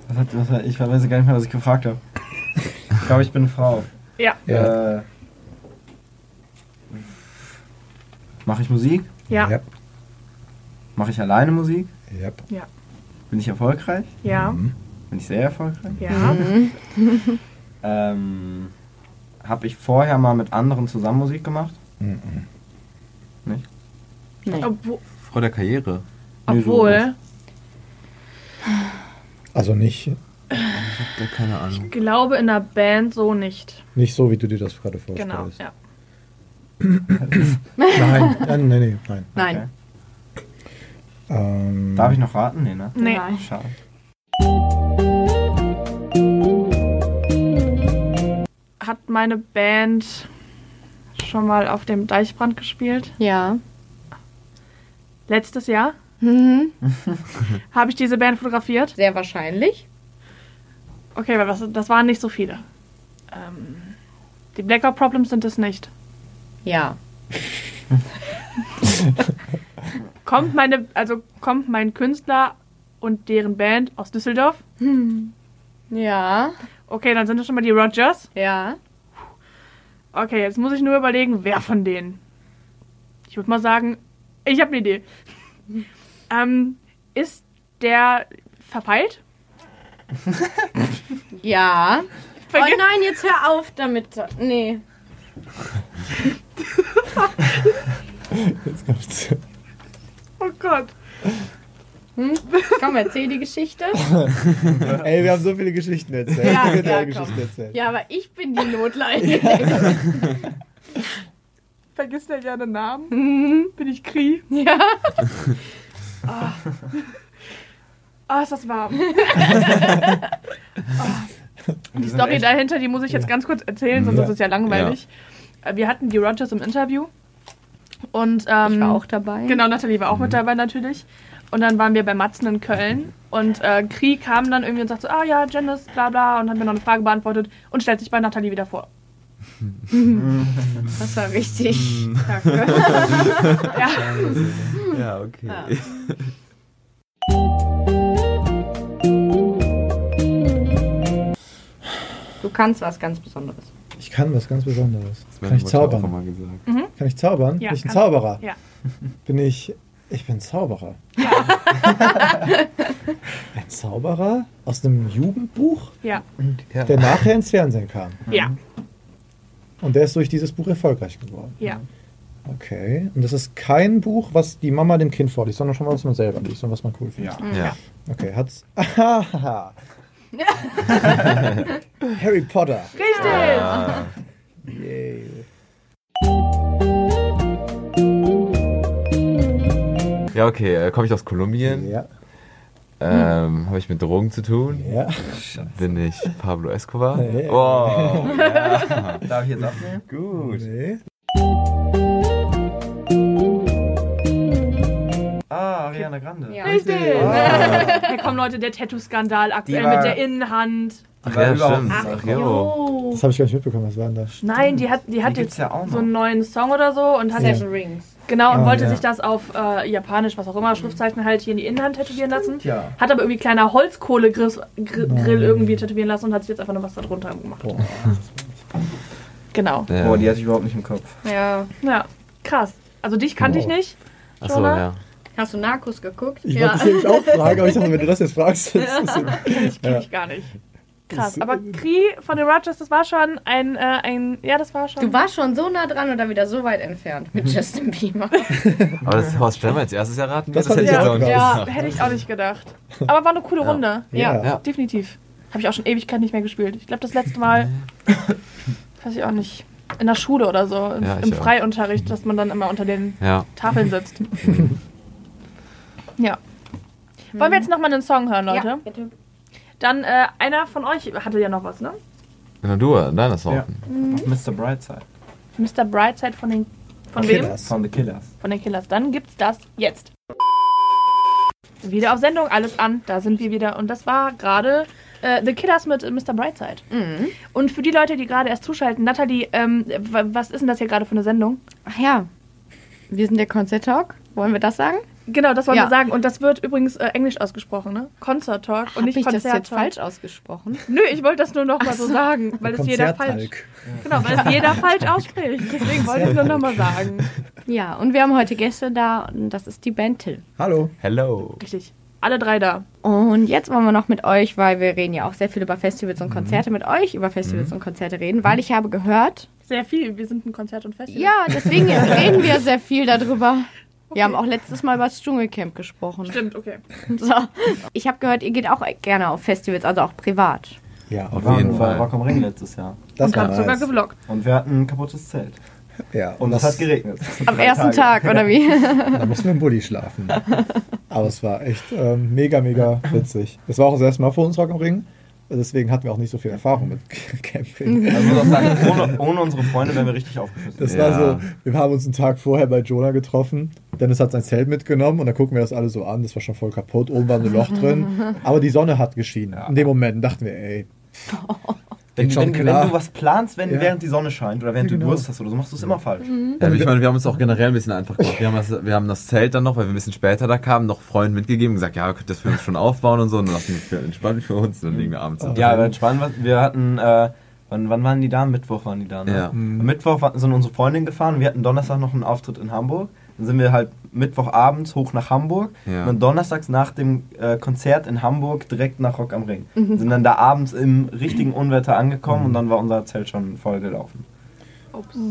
Was hat, was hat, ich weiß gar nicht mehr, was ich gefragt habe. Ich glaube, ich bin eine Frau. Ja. Ja. Äh, Mache ich Musik? Ja. Ja. Mache ich alleine Musik? Yep. Bin ich erfolgreich? Ja. Bin ich sehr erfolgreich? Ja. Ähm, habe ich vorher mal mit anderen zusammen Musik gemacht? Mhm. Nicht? Nein. Obwohl, Vor der Karriere. Nee, so obwohl Also nicht, Ich hab da keine Ahnung. ich glaube in der Band so nicht. nicht so, wie du dir das gerade vorstellst. Genau. Ja. Nein, nein, nein, nein. nein. Nein. Okay. Ähm, Darf ich noch raten? Nee, ne? Nee. Nein. Schade. Hat meine Band schon mal auf dem Deichbrand gespielt? Ja. Letztes Jahr? Mhm. Habe ich diese Band fotografiert? Sehr wahrscheinlich. Okay, weil das, das waren nicht so viele. Ähm, die Blackout Problems sind es nicht. Ja. Kommt meine, also kommt mein Künstler und deren Band aus Düsseldorf? Ja. Okay, dann sind es schon mal die Rogers. Ja. Okay, jetzt muss ich nur überlegen, wer von denen. Ich würde mal sagen, ich habe eine Idee. ähm, ist der verpeilt? Ja. Oh nein, jetzt hör auf damit. Nee. Jetzt kommt's. Oh Gott. Hm? Komm, erzähl die Geschichte. Ey, wir haben so viele Geschichten erzählt. Ja, ja, komm. Geschichten erzählen. Ja, aber ich bin die Notleidende. Vergisst der gerne Namen? Mhm. Bin ich Kri? Ja. Oh, ist das warm. Und Die Story dahinter, die muss ich jetzt ganz kurz erzählen, sonst Ja. ist es ja langweilig. Äh, Wir hatten die Rogers im Interview. Und, ähm, Ich war auch dabei. Genau, Nathalie war auch mit dabei natürlich. Und dann waren wir bei Matzen in Köln. Und äh, Kri kam dann irgendwie und sagte so, ah ja, Janice, bla bla. Und hat mir noch eine Frage beantwortet und stellt sich bei Nathalie wieder vor. Das war wichtig. Danke. ja. Ja, okay. Ja. Du kannst was ganz Besonderes. Ich kann was ganz Besonderes. Das Kann ich zaubern? gesagt. Kann ich zaubern? Ja, bin ich ein Zauberer? Ja. Bin ich. Ich bin Zauberer. ein Zauberer aus einem Jugendbuch, Ja. Ja. der nachher ins Fernsehen kam. Ja. Und der ist durch dieses Buch erfolgreich geworden. Ja. Okay. Und das ist kein Buch, was die Mama dem Kind vorliest, sondern schon was man selber liest und was man cool findet. Ja. Ja. Okay, hat's. Harry Potter. Richtig. Ah. Yay. Ja, okay. Äh, Komme ich aus Kolumbien? Ja. Ähm, Habe ich mit Drogen zu tun? Ja. Bin ich Pablo Escobar? Ja. Oh, Darf ich jetzt abnehmen? gut. Nee. Ariana Grande. Ja. Richtig. Hier kommen Leute, der Tattoo-Skandal aktuell war- mit der Innenhand. Ach ja, stimmt. nicht Ach jo. Das habe ich gar nicht mitbekommen. Was war denn das? Nein, die hat, die hat jetzt ja auch so einen neuen Song oder so und hat Ja. Seven Rings. genau und Ah, wollte ja. sich das auf äh, Japanisch, was auch immer, Schriftzeichen halt hier in die Innenhand tätowieren lassen. Tja. Hat aber irgendwie kleiner Holzkohlegrill. Grill irgendwie tätowieren lassen und hat sich jetzt einfach nur was da drunter gemacht. Boah. Genau. Ja. Boah, die hatte ich überhaupt nicht im Kopf. Ja. Ja, krass. Also dich kannte ich Wow. nicht. Ach so, Jonah? ja. Hast du Narcos geguckt? Ich ja. wollte dich nämlich auch fragen, aber ich dachte, wenn du das jetzt fragst, das ist Ich kenne Ja. ich gar nicht. Krass. Das- Aber Kri von den Rogers, das war schon ein, äh, ein ja, das war schon. Du warst schon so nah dran und dann wieder so weit entfernt mit Justin Bieber. Aber das Horst wir als erstes erraten. Das fand hätte ich jetzt auch nicht ja, gedacht. hätte ich auch nicht gedacht. Aber war eine coole Ja. Runde. Ja. Ja. Definitiv. Habe ich auch schon Ewigkeit nicht mehr gespielt. Ich glaube, das letzte Mal, weiß ich auch nicht, in der Schule oder so, im, Ja, im. Freiunterricht, dass man dann immer unter den Ja. Tafeln sitzt. Ja. Wollen wir jetzt nochmal einen Song hören, Leute? Ja, bitte. Dann, äh, einer von euch hatte ja noch was, ne? Na du, deiner Song. Ja. Mr. Brightside. Mr. Brightside von den. Von wem? das. Von The Killers. Von den Killers. Dann gibt's das jetzt. Wieder auf Sendung, alles an. Da sind wir wieder. Und das war gerade äh, The Killers mit äh, Mr. Brightside. Mhm. Und für die Leute, die gerade erst zuschalten, Nathalie, ähm, was ist denn das hier gerade für eine Sendung? Ach ja. Wir sind der Concert Talk. Wollen wir das sagen? Genau, das wollen Ja. wir sagen. Und das wird übrigens äh, englisch ausgesprochen, ne? Concert Talk und Hab nicht ich das Konzert jetzt Talk. falsch ausgesprochen? Nö, ich wollte das nur noch mal so sagen, weil es jeder falsch. Konzerttalk. Genau, weil es jeder falsch ausspricht. Deswegen wollte ich nur noch mal sagen. Ja, und wir haben heute Gäste da und das ist die Band Till. Hallo. Hello. Richtig. Alle drei da. Und jetzt wollen wir noch mit euch, weil wir reden ja auch sehr viel über Festivals und Konzerte, mit euch über Festivals und Konzerte reden, weil ich habe gehört, Sehr viel. Wir sind ein Konzert und Festival. ja, deswegen reden wir sehr viel darüber. Wir haben auch letztes Mal über das Dschungelcamp gesprochen. Stimmt, okay. So. Ich habe gehört, ihr geht auch gerne auf Festivals, also auch privat. Ja, Auf Wir jeden Fall. Rock am Ring letztes Jahr. das und war hab sogar nice. gevloggt. Und wir hatten ein kaputtes Zelt. Ja, Und es hat geregnet. Am ersten Tage. Tag, oder wie? Da mussten wir im Bulli schlafen. Aber es war echt ähm, mega, mega witzig. Es war auch das erste Mal für uns Rock am Ring. Deswegen hatten wir auch nicht so viel Erfahrung mit Camping. Also ich muss auch sagen, ohne, ohne unsere Freunde wären wir richtig aufgeschüttet. Das Ja. war so, wir haben uns einen Tag vorher bei Jonah getroffen. Dennis hat sein Zelt mitgenommen und dann gucken wir das alle so an. Das war schon voll kaputt. Oben war ein Loch drin. Aber die Sonne hat geschienen. Ja. In dem Moment dachten wir, ey, wenn, wenn, wenn klar. du was planst, wenn, Ja. während die Sonne scheint oder während Ja, du genau. Durst hast oder so, machst du es immer falsch. Ja, ich meine, wir haben uns auch generell ein bisschen einfach gemacht. Wir haben, das, wir haben das Zelt dann noch, weil wir ein bisschen später da kamen, noch Freunden mitgegeben und gesagt, ja, ihr könnt das für uns schon aufbauen und so. Und dann lassen wir für entspannt für uns. Und dann liegen wir abends Ja, aber entspannt, wir hatten, äh, wann, wann waren die da? Mittwoch waren die da, ne? Ja. Am Mittwoch sind unsere Freundinnen gefahren, wir hatten Donnerstag noch einen Auftritt in Hamburg. Dann sind wir halt Mittwochabends hoch nach Hamburg Ja. und dann donnerstags nach dem äh, Konzert in Hamburg direkt nach Rock am Ring. Sind dann da abends im richtigen Unwetter angekommen und dann war unser Zelt schon voll gelaufen.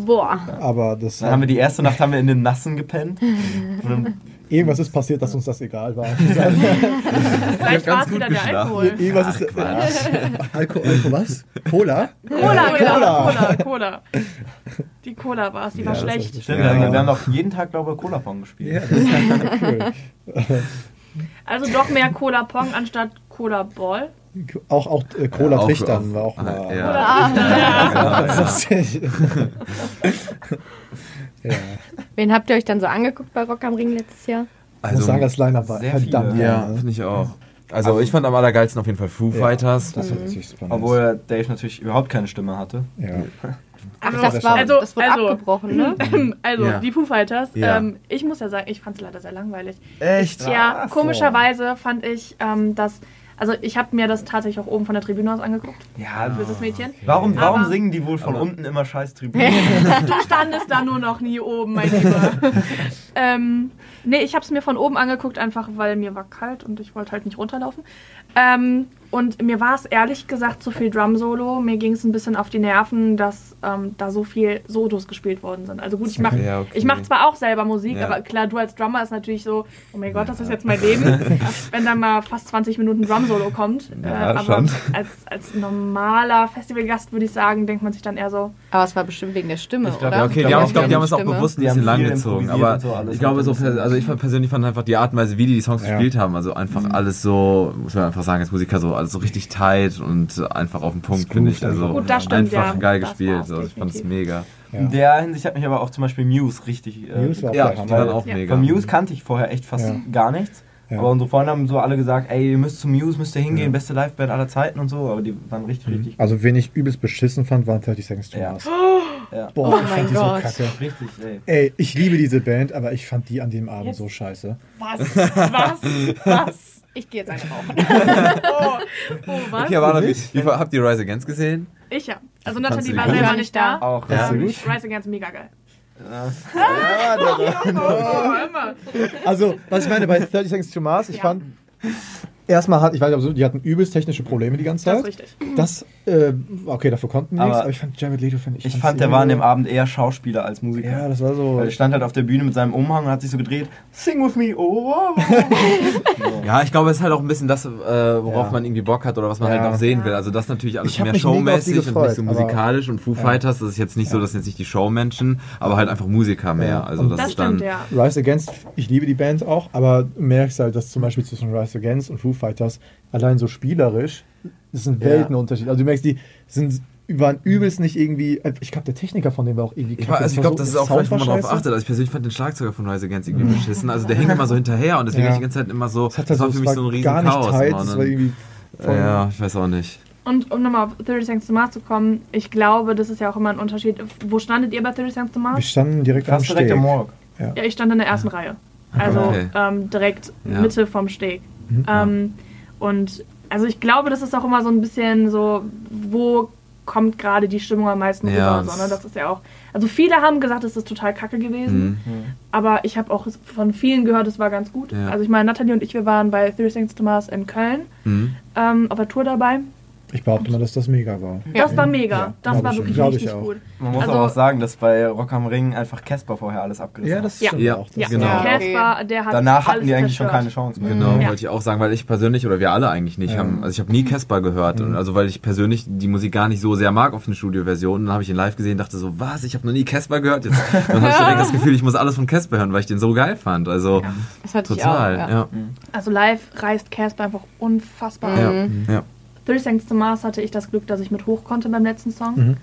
Boah. aber das Dann haben wir die erste Nacht haben wir in den Nassen gepennt. Und dann, irgendwas ist passiert, dass uns das egal war. Vielleicht ganz war es gut wieder der. Alkohol. irgendwas ist. Alko, Alko, was? Cola? Cola, genau. Cola. Cola, Cola. Die Cola war es, die war schlecht. echt- stimmt, Ja. wir, haben, auch jeden Tag, glaube ich, Cola Pong gespielt. Ja, das ist cool. Also doch mehr Cola Pong anstatt Cola Ball. Auch, auch äh, Cola Ja, auch- Trichtern auch- war auch mal. ja. Ja, das ist echt- ja. Wen habt ihr euch dann so angeguckt bei Rock am Ring letztes Jahr? Ich muss sagen, das Line-Up war sehr verdammt viele. Ja, ne? finde ich auch. Also, ich fand am allergeilsten auf jeden Fall Foo Ja. Fighters. Das war richtig super. nice. Obwohl Dave natürlich überhaupt keine Stimme hatte. Ja. Ach, Also- das, war, also- das wurde also- abgebrochen, ne? Also, Ja. die Foo Fighters. Ja. Ähm, ich muss ja sagen, ich fand es leider sehr langweilig. Echt? Ja, Ach so. komischerweise fand ich, ähm, dass. Also, ich habe mir das tatsächlich auch oben von der Tribüne aus angeguckt. Ja, Böses Mädchen. Warum, warum Aber- singen die wohl von unten immer scheiß Tribünen? Du standest da nur noch nie oben, mein Lieber. ähm, nee, ich habe es mir von oben angeguckt, einfach weil mir war kalt und ich wollte halt nicht runterlaufen. Ähm, und mir war es ehrlich gesagt zu viel Drum-Solo. Mir ging es ein bisschen auf die Nerven, dass ähm, da so viel Solos gespielt worden sind. Also gut, ich mache Ja, okay. ich mach zwar auch selber Musik, Ja. aber klar, du als Drummer ist natürlich so, oh mein Gott, das ist jetzt mein Leben. Wenn da mal fast 20 Minuten Drum-Solo kommt. Ja, äh, aber schon. als, als normaler Festivalgast würde ich sagen, denkt man sich dann eher so, Aber es war bestimmt wegen der Stimme, Ich glaub, oder? Ja, okay, Ich die glaub, glaube, die haben es auch bewusst ein Die haben bisschen lang gezogen. Aber so ich glaube, so, also ich persönlich fand einfach die Art und Weise, wie die die Songs Ja. gespielt haben, also einfach alles so, muss man einfach sagen, als Musiker so, alles so richtig tight und einfach auf den Punkt, finde ich. Also einfach. Gut, das stimmt, einfach ja. geil Das gespielt. Also ich fand es mega. Ja. In der Hinsicht hat mich aber auch zum Beispiel Muse richtig. Äh, Muse war auch Ja, die waren auch Ja. mega. Von Muse kannte ich vorher echt fast Ja. gar nichts. Ja. Aber unsere Freunde haben so alle gesagt, ey, ihr müsst zu Muse, müsst ihr hingehen, Ja. beste Liveband aller Zeiten und so. Aber die waren richtig, richtig, Also, wen ich übelst beschissen fand, waren 30 Seconds to. Mars. ja. Boah, Oh ich mein fand die so Gott. kacke. richtig, ey. Ey, ich liebe diese Band, aber ich fand die an dem Abend Jetzt- so scheiße. was, was, was? Ich gehe jetzt eine rauchen. Oh, oh was? Okay, aber wie, wie, habt ihr Rise Against gesehen? Ich ja. Also du war selber nicht da. Auch, Ja. ja. Ähm, gut? Rise Against mega geil. ja da, Oh. Also, was ich meine bei 30 Seconds to Mars, ich Ja. fand, erstmal hat, ich weiß nicht, ob so, die hatten übelst technische Probleme die ganze Das ist Zeit. richtig. Das, äh, okay, dafür konnten die Aber nichts, aber ich fand Jared Leto, finde ich. ich fand, der war an dem Abend eher Schauspieler als Musiker. Ja, das war so. Weil er stand halt auf der Bühne mit seinem Umhang und hat sich so gedreht, sing with me, oh. Ja, ich glaube, es ist halt auch ein bisschen das, äh, worauf Ja. man irgendwie Bock hat oder was man Ja. halt auch sehen will. Also das natürlich alles mehr showmäßig und gefreut, nicht so musikalisch und Foo Fighters, das ist jetzt nicht so, das sind jetzt nicht die Showmenschen, aber halt einfach Musiker mehr. Ja. Also Und das, Das ist dann. stimmt, ja. Rise Against, ich liebe die Band auch, aber du merkst halt, dass zum Beispiel zwischen Rise Against und Foo Fighters allein so spielerisch, das sind Ja. Weltenunterschied. Also du merkst, die sind waren übelst nicht irgendwie, ich glaube, der Techniker von dem war auch irgendwie Ich, war, also ich glaube, so- das ist auch Sound vielleicht, wo man drauf achtet. Also ich persönlich fand den Schlagzeuger von Rise Against irgendwie beschissen. Also der hing immer so hinterher und deswegen Ja. ich die ganze Zeit immer so, das halt war so, für mich so ein riesen gar nicht Chaos. tight, Und war irgendwie ja, ich weiß auch nicht. Und um nochmal auf 30 Seconds to Mars zu kommen, ich glaube, das ist ja auch immer ein Unterschied. Wo standet ihr bei 30 Seconds to wir Mars? standen direkt am Fast direkt Steg. am Morg. Ja, ich stand in der ersten Reihe. Also Okay. ähm, direkt Ja. Mitte vom Steg. Mhm. Ähm, und also ich glaube, das ist auch immer so ein bisschen so, wo kommt gerade die Stimmung am meisten Ja, rüber. So, ne? das- ist ja auch. Also viele haben gesagt, es ist total kacke gewesen. Mhm. Aber ich habe auch von vielen gehört, es war ganz gut. Ja. Also ich meine, Nathalie und ich, wir waren bei 30 Seconds to Mars in Köln Mhm. ähm, auf der Tour dabei. Ich behaupte mal, dass das mega war. Das war mega. Ja, das war ich wirklich schon. Richtig ich auch. gut. Man muss Also- aber auch sagen, dass bei Rock am Ring einfach Casper vorher alles abgerissen Ja, das hat. stimmt Ja. auch. Das Ja, Genau. Ja. Casper, der hat Danach hatten alles die eigentlich schon keine Chance mehr. Genau, Ja. wollte ich auch sagen, weil ich persönlich oder wir alle eigentlich nicht Ja. haben, also ich habe nie Casper gehört, und also weil ich persönlich die Musik gar nicht so sehr mag auf den Studioversionen. Dann habe ich ihn live gesehen, dachte so, was, ich habe noch nie Casper gehört. Jetzt dann habe ich direkt das Gefühl, ich muss alles von Casper hören, weil ich den so geil fand. Also total, ich auch. ja. Also live reißt Casper einfach unfassbar. Ja, Ja. 30 Seconds to Mars hatte ich das Glück, dass ich mit hoch konnte beim letzten Song. Mhm.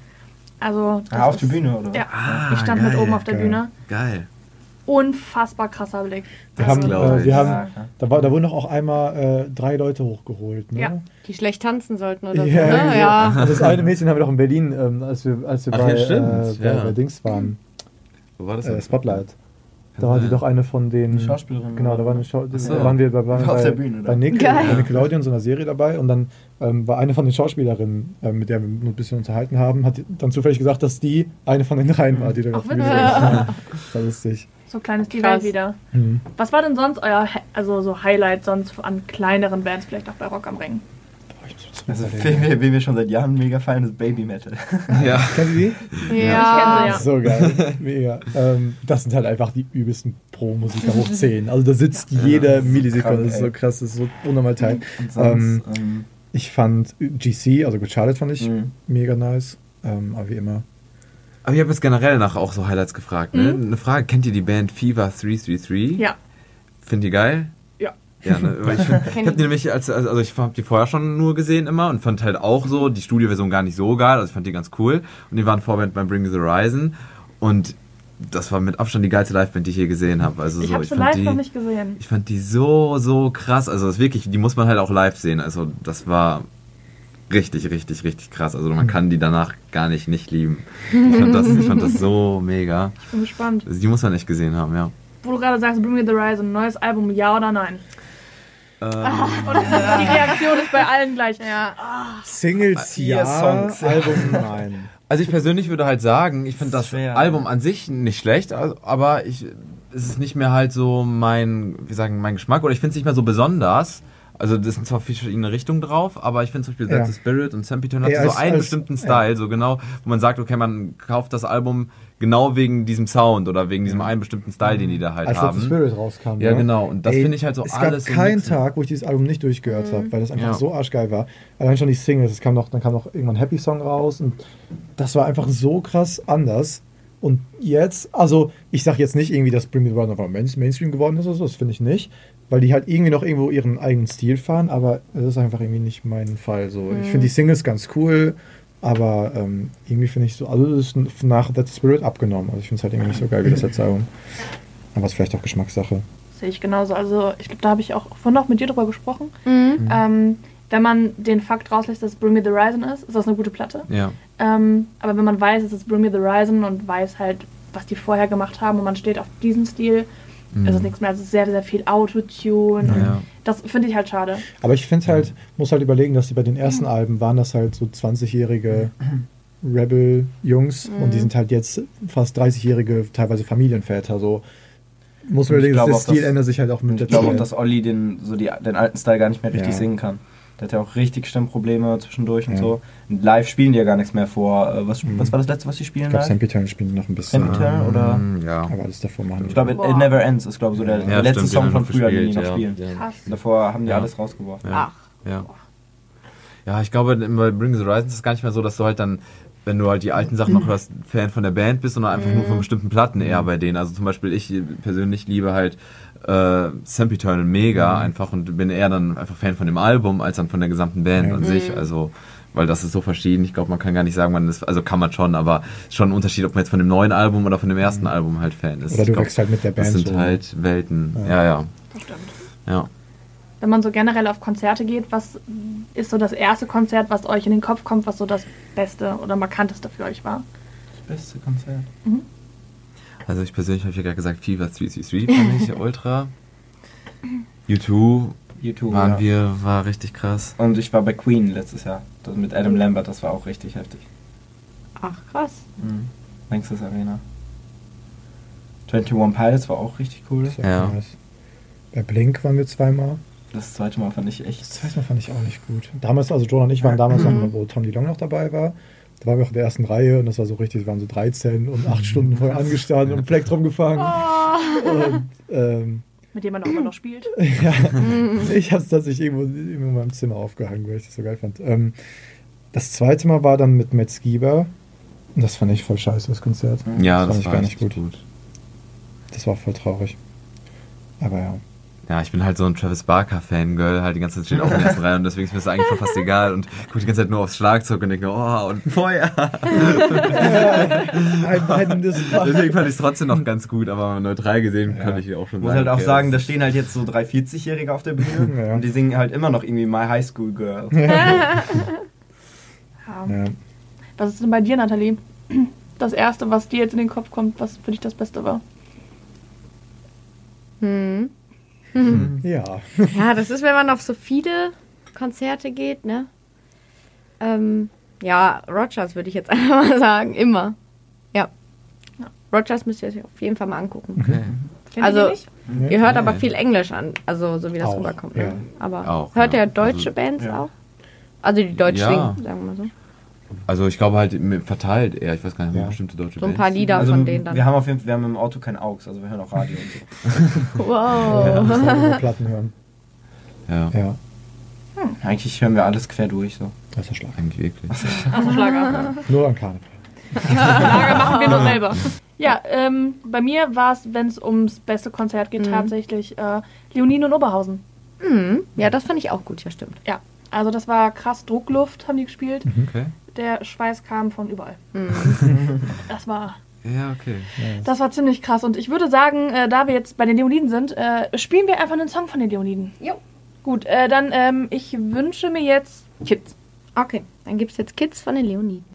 Also Ah, auf ist- die Bühne, oder? Ja, Ah, ich stand geil, mit oben auf der geil. Bühne. Geil. Unfassbar krasser Blick. Wir Also- haben, glaub äh, ich. wir Ja, haben da, war, da wurden doch auch einmal äh, drei Leute hochgeholt. Ne? Ja. Die schlecht tanzen sollten oder Ja, so. Ne? Ja. Und das eine Mädchen haben wir doch in Berlin, ähm, als wir, als wir Ach bei, ja, äh, bei, ja. bei Dings waren, Wo war das äh, denn? Spotlight. Da war die doch eine von den. Die Schauspielerin. Genau, da war eine Schau so. da waren wir, da waren wir bei, der Bühne, bei. Nick, bei Nickelodeon so einer Serie dabei und dann ähm, war eine von den Schauspielerinnen, ähm, mit der wir uns ein bisschen unterhalten haben, hat dann zufällig gesagt, dass die eine von den dreien war, die da auf der Bühne war. Ja, Das war lustig. So klein ist die Krass. Welt wieder. Mhm. Was war denn sonst euer also so Highlight sonst an kleineren Bands, vielleicht auch bei Rock am Ring? Also, wir, wen wir schon seit Jahren mega feiern, ist Baby Metal. Ja. Kennen Sie die? Ja. Ja. So geil, mega. Ähm, das sind halt einfach die übelsten Pro-Musiker hoch 10. Also da sitzt jede Millisekunde, das ist so krass, das ist so unnormal tight. Und sonst, Ähm, ähm, Ich fand GC, also Good Charlotte fand ich Mhm. mega nice, ähm, aber wie immer. Aber ich habe jetzt generell nach auch so Highlights gefragt. Ne? Eine Frage, kennt ihr die Band Fever 333? Ja. Findet ihr geil? Ja. Ja, ne? Weil ich, find, ich habe die nämlich, als, also ich habe die vorher schon nur gesehen immer und fand halt auch so die Studioversion gar nicht so geil. Also ich fand die ganz cool. Und die waren Vorband beim Bring Me the Horizon. Und das war mit Abstand die geilste Liveband, die ich je gesehen habe. Also Ich so, habe sie fand live die, noch nicht gesehen. ich fand die so, so krass. Also das wirklich, die muss man halt auch live sehen. Also das war richtig, richtig, richtig krass. Also man kann die danach gar nicht nicht lieben. Ich fand das, ich fand das so mega. Ich bin gespannt. Also die muss man echt gesehen haben, ja. Wo du gerade sagst, Bring Me the Horizon, neues Album, ja oder nein? Ähm, Und die Reaktion ist bei allen gleich. Ja. Singles ja, Songs. Album nein. Also ich persönlich würde halt sagen, ich finde das Schwer. Album an sich nicht schlecht, aber ich, es ist nicht mehr halt so mein, wie sagen, mein Geschmack oder ich finde es nicht mehr so besonders. Also das sind zwar verschiedene Richtungen drauf, aber ich finde zum Beispiel Ja. That's the Spirit und Sempitone hat Ey, so als- einen als- bestimmten Style, so genau, wo man sagt, okay, man kauft das Album genau wegen diesem Sound oder wegen diesem einen bestimmten Style, den die da halt Als haben. the Spirit rauskam. Ja, ne? genau. Und das finde ich halt so es alles gab so keinen. Tag, wo ich dieses Album nicht durchgehört habe, weil das einfach Ja. so arschgeil war. Allein schon die Singles, es kam noch, dann kam noch irgendwann ein Happy Song raus und das war einfach so krass anders. Und jetzt, also ich sage jetzt nicht irgendwie, dass Bring Me the Main- Mainstream geworden ist oder so, das finde ich nicht, weil die halt irgendwie noch irgendwo ihren eigenen Stil fahren, aber das ist einfach irgendwie nicht mein Fall. So, ich finde die Singles ganz cool, aber ähm, irgendwie finde ich so, also das ist nach That Spirit abgenommen. Also ich finde es halt irgendwie nicht so geil wie das letzte Album. Aber es ist vielleicht auch Geschmackssache. Sehe ich genauso. Also ich glaube, da habe ich auch vorhin noch mit dir drüber gesprochen. Mhm. Ähm, wenn man den Fakt rauslässt, dass Bring Me the Horizon ist, ist das eine gute Platte. Ja. Ähm, aber wenn man weiß, es ist Bring Me the Horizon und weiß halt, was die vorher gemacht haben und man steht auf diesen Stil, ist es nichts mehr. Ist sehr, sehr viel Autotune. und Ja. Das finde ich halt schade. Aber ich finde halt, muss halt überlegen, dass die bei den ersten Alben waren das halt so 20-jährige Rebel-Jungs und die sind halt jetzt fast 30-jährige, teilweise Familienväter. So muss man überlegen, glaube der auch, Stil dass- ändert sich halt auch mit Und der ich glaube auch, dass Olli den, so die, den alten Style gar nicht mehr richtig Ja. singen kann. Der hat ja auch richtig Stimmprobleme zwischendurch und Ja. so. Und live spielen die ja gar nichts mehr vor. Äh, Was, was war das letzte, was die spielen Ich glaube, live? Sempitern spielen noch ein bisschen. Sempitern oder? Mm, Ja. Aber alles davor machen. Ich glaube, It, Never Ends ist, glaube ich, so der, Ja, letzte stimmt, Song von früher, den die noch ja. spielen. Ja. Krass. Und davor haben die Ja. alles rausgeworfen. Ja. Ach. Ja. Ja, ich glaube, bei Bring the Horizon ist es gar nicht mehr so, dass du halt dann, wenn du halt die alten Sachen noch hörst, Fan von der Band bist, sondern einfach nur von bestimmten Platten eher bei denen. Also zum Beispiel ich persönlich liebe halt äh, Sempiternal mega einfach und bin eher dann einfach Fan von dem Album als dann von der gesamten Band Ja. an sich. Also weil das ist so verschieden. Ich glaube, man kann gar nicht sagen, man ist, also kann man schon, aber es ist schon ein Unterschied, ob man jetzt von dem neuen Album oder von dem ersten Album halt Fan ist. Oder du glaub, wächst halt mit der Band. Das sind so. halt Welten. Ja. Ja, ja. Das stimmt. ja. Wenn man so generell auf Konzerte geht, was ist so das erste Konzert, was euch in den Kopf kommt, was so das Beste oder Markanteste für euch war? Das beste Konzert. Also ich persönlich habe ja gerade gesagt, Fever 333 fand ich ultra. U2 YouTube. waren ja. wir, war richtig krass. Und ich war bei Queen letztes Jahr. Das mit Adam Lambert, das war auch richtig heftig. Ach, krass. Mhm. Längstes Arena. 21 Pilots war auch richtig cool. Das war Ja. nice. Bei Blink waren wir zweimal. Das zweite Mal fand ich echt. Das zweite Mal fand ich auch nicht gut. Damals, also John und ich waren damals noch, wo Tom DeLong noch dabei war. Da waren wir auch in der ersten Reihe und das war so richtig, wir waren so 13 und 8 Stunden vorher angestanden und Plektrum gefangen. Und ähm, Mit dem man auch immer noch spielt. ja, ich habe es tatsächlich irgendwo, irgendwo in meinem Zimmer aufgehangen, weil ich das so geil fand. Ähm, das zweite Mal war dann mit Matt Skiba und das fand ich voll scheiße, das Konzert. Ja, das das, fand ich war gar nicht gut. Das war voll traurig. Aber ja. Ja, ich bin halt so ein Travis Barker Fangirl, halt die ganze Zeit steht auf der ersten Reihe und deswegen ist mir das eigentlich schon fast egal und gucke die ganze Zeit nur aufs Schlagzeug und denke, oh, und Feuer. Deswegen fand ich es trotzdem noch ganz gut, aber neutral gesehen Ja. könnte ich auch schon Ich muss sagen. halt auch okay, sagen, da stehen halt jetzt so drei 40-Jährige auf der Bühne Ja. und die singen halt immer noch irgendwie My High School Girl. Ja. Was ist denn bei dir, Nathalie? Das erste, was dir jetzt in den Kopf kommt, was für dich das Beste war? Hm. Ja. Ja, das ist, wenn man auf so viele Konzerte geht, ne? Ähm, ja, Rogers würde ich jetzt einfach mal sagen. Immer. Ja. Rogers müsst ihr euch auf jeden Fall mal angucken. Okay. Kennt Also- ihr. Ihr hört Nee. aber viel Englisch an, also so wie das Auch, rüberkommt. ja. Ne? Aber Auch, hört ja. ihr deutsche Also- Bands ja. auch? Also die deutsch Ja. singen, sagen wir mal so. Also ich glaube halt verteilt eher, ich weiß gar nicht, Ja. ja. bestimmte deutsche So ein paar. Lieder Also von denen dann. wir haben auf jeden Fall, wir haben im Auto kein AUX, also wir hören auch Radio und so. wow. Ja, über Platten hören. Ja, Ja, Eigentlich hören wir alles quer durch so. das ist der Schlag. eigentlich wirklich. Also Schlager. Nur an Karneval. Schlager machen wir nur selber. Ja, ähm, bei mir war es, wenn es ums beste Konzert geht, Mhm. tatsächlich äh, Leonine und Oberhausen. Mhm. Ja, das fand ich auch gut, ja stimmt. Ja, also das war krass Druckluft, haben die gespielt. Okay. Der Schweiß kam von überall. Das war, Ja, okay. das war ziemlich krass. Und ich würde sagen, äh, da wir jetzt bei den Leoniden sind, äh, spielen wir einfach einen Song von den Leoniden. Jo. Gut, äh, dann ähm, ich wünsche mir jetzt Kids. Okay, dann gibt es jetzt Kids von den Leoniden.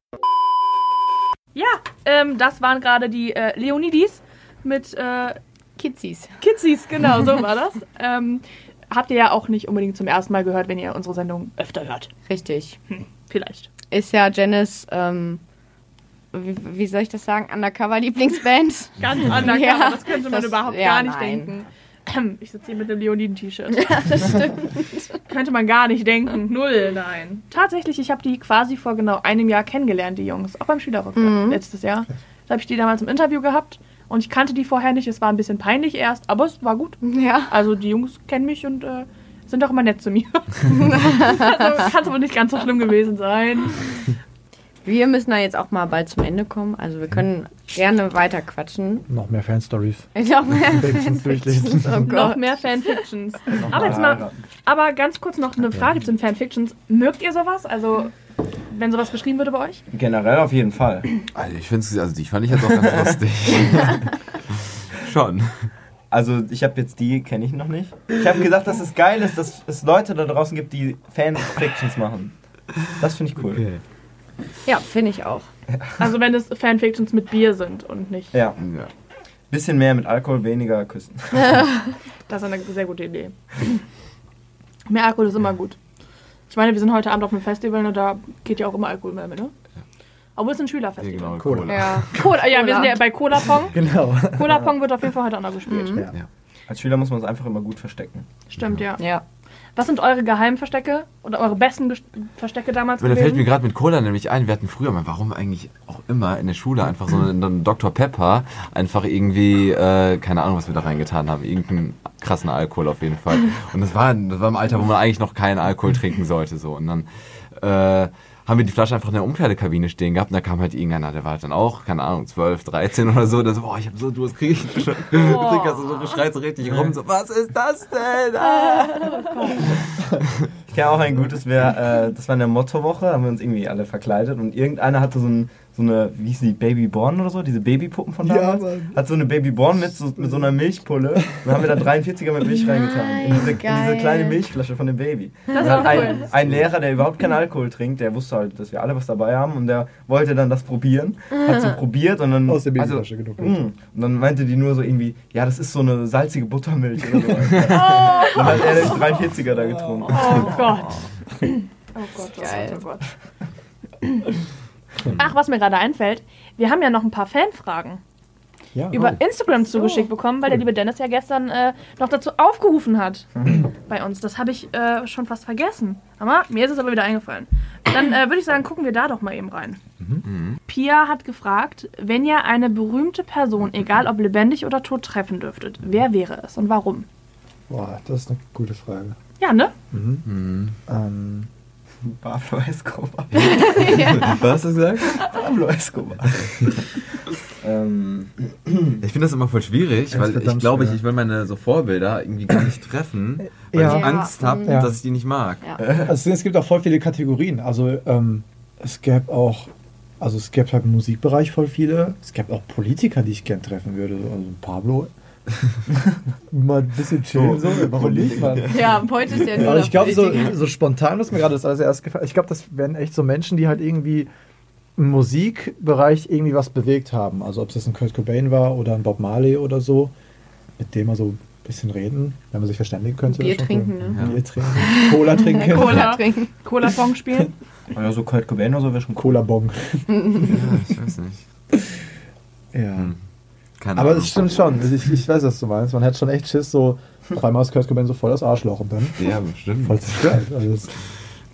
Ja, ähm, das waren gerade die äh, Leonidis mit äh, Kidsies. Kidsies, genau, so war das. Ähm, habt ihr ja auch nicht unbedingt zum ersten Mal gehört, wenn ihr unsere Sendung öfter hört. Richtig. Vielleicht. Ist ja Janice, ähm, wie, wie soll ich das sagen, Undercover-Lieblingsband. Ganz undercover, Ja, das könnte man das- überhaupt ja, gar nicht nein. denken. Ich sitze hier mit einem Leoniden-T-Shirt. das stimmt. Könnte man gar nicht denken. Null, nein. Tatsächlich, ich habe die quasi vor genau einem Jahr kennengelernt, die Jungs. Auch beim Schülerrückblick letztes Jahr. Da habe ich die damals im Interview gehabt und ich kannte die vorher nicht. Es war ein bisschen peinlich erst, aber es war gut. Ja. Also die Jungs kennen mich und äh, sind auch immer nett zu mir. also kann es aber nicht ganz so schlimm gewesen sein. Wir müssen da jetzt auch mal bald zum Ende kommen. Also wir können gerne weiter quatschen. Noch mehr Fanstories. Ich glaube, Fanfictions durchlesen. Oh Noch mehr Fanfictions. Aber jetzt mal, aber ganz kurz noch eine Frage zu den Fanfictions. Mögt ihr sowas? Also, wenn sowas beschrieben würde bei euch? Generell auf jeden Fall. Also ich finde also die fand ich jetzt auch ganz lustig. Schon. Also ich habe jetzt die, kenne ich noch nicht. Ich habe gesagt, dass es geil ist, dass es Leute da draußen gibt, die Fanfictions machen. Das finde ich cool. Ja, finde ich auch. Also, wenn es Fanfictions mit Bier sind und nicht. Ja, Ja. bisschen mehr mit Alkohol, weniger küssen. Das ist eine sehr gute Idee. Mehr Alkohol ist immer gut. Ich meine, wir sind heute Abend auf einem Festival und da geht ja auch immer Alkohol mehr mit, ne? Obwohl es ein Ja, Schülerfestival genau, Cola. Cola. Ja. Cola, ja, wir sind ja bei Cola Pong. Genau. Cola Pong wird auf jeden Fall heute auch noch gespielt. Mhm. Ja. Ja. Als Schüler muss man es einfach immer gut verstecken. Stimmt, ja. Ja. Was sind eure Geheimverstecke oder eure besten Verstecke damals da fällt mir gerade mit Cola nämlich ein, wir hatten früher mal, warum eigentlich auch immer in der Schule einfach so einen Dr. Pepper, einfach irgendwie, äh, keine Ahnung, was wir da reingetan haben, irgendeinen krassen Alkohol auf jeden Fall. Und das war, das war im Alter, wo man eigentlich noch keinen Alkohol trinken sollte, so. Und dann, äh, haben wir die Flasche einfach in der Umkleidekabine stehen gehabt und da kam halt irgendeiner, der war halt dann auch, keine Ahnung, 12, 13 oder so, der so, boah, ich hab so Durst, krieg ich schon. Oh. so, du schreist so richtig rum, so, was ist das denn? Ah. Ich kenne auch ein gutes, wär, äh, das war in der Mottowoche, haben wir uns irgendwie alle verkleidet und irgendeiner hatte so, ein, so eine, wie hieß die, Babyborn oder so, diese Babypuppen von Ja, damals, Mann. hat so eine Babyborn mit so, mit so einer Milchpulle und dann haben wir da 43er mit Milch reingetan. In diese, in diese geil. kleine Milchflasche von dem Baby. Das dann auch ein, cool. ein Lehrer, der überhaupt keinen Alkohol trinkt, der wusste halt, dass wir alle was dabei haben und der wollte dann das probieren, hat so probiert und dann... Aus der also, Babyflasche genug. Mm. Und dann meinte die nur so irgendwie, ja, das ist so eine salzige Buttermilch oder so. dann hat er den 43er da getrunken. Oh Gott. Oh Gott, oh Geil. Gott, oh Gott. Ach, was mir gerade einfällt, wir haben ja noch ein paar Fanfragen Ja. über Instagram zugeschickt bekommen, weil der liebe Dennis ja gestern äh, noch dazu aufgerufen hat bei uns. Das habe ich äh, schon fast vergessen. Aber mir ist es aber wieder eingefallen. Dann äh, würde ich sagen, gucken wir da doch mal eben rein. Pia hat gefragt, wenn ihr eine berühmte Person, egal ob lebendig oder tot, treffen dürftet, wer wäre es und warum? Boah, das ist eine gute Frage. Ja, ne? Ähm, Pablo Escobar. Was hast du gesagt? Pablo Escobar. ähm, Ich finde das immer voll schwierig, weil ich glaube, ich, ich will meine so Vorbilder irgendwie gar nicht treffen, weil Ja. ich Angst habe, Ja. dass ich die nicht mag. Ja. also es gibt auch voll viele Kategorien. Also ähm, es gäbe auch, also es gäbe halt im Musikbereich voll viele. Es gäbe auch Politiker, die ich gern treffen würde. Also Pablo. Mal ein bisschen chillen so. Warum nicht, Mann? Ja, heute ist ja nur Aber noch ich glaube, so, so spontan, was mir gerade das als erstes gefallen ich glaube, das wären echt so Menschen, die halt irgendwie im Musikbereich irgendwie was bewegt haben. Also ob es jetzt ein Kurt Cobain war oder ein Bob Marley oder so, mit dem mal so ein bisschen reden, wenn man sich verständigen könnte. Bier wäre schon trinken, cool. ne? Bier trinken. Cola trinken. Cola. trinken. Cola-Pong spielen? oder so Kurt Cobain oder so wäre schon cool. Cola Bong. Ja, ich weiß nicht. Ja. Hm. Keine Aber Ahnung. es stimmt schon. Ich, ich weiß, was du meinst. Man hat schon echt Schiss, so auf einmal ist Kurt Cobain so voll das Arschloch und dann Ja, bestimmt. voll das,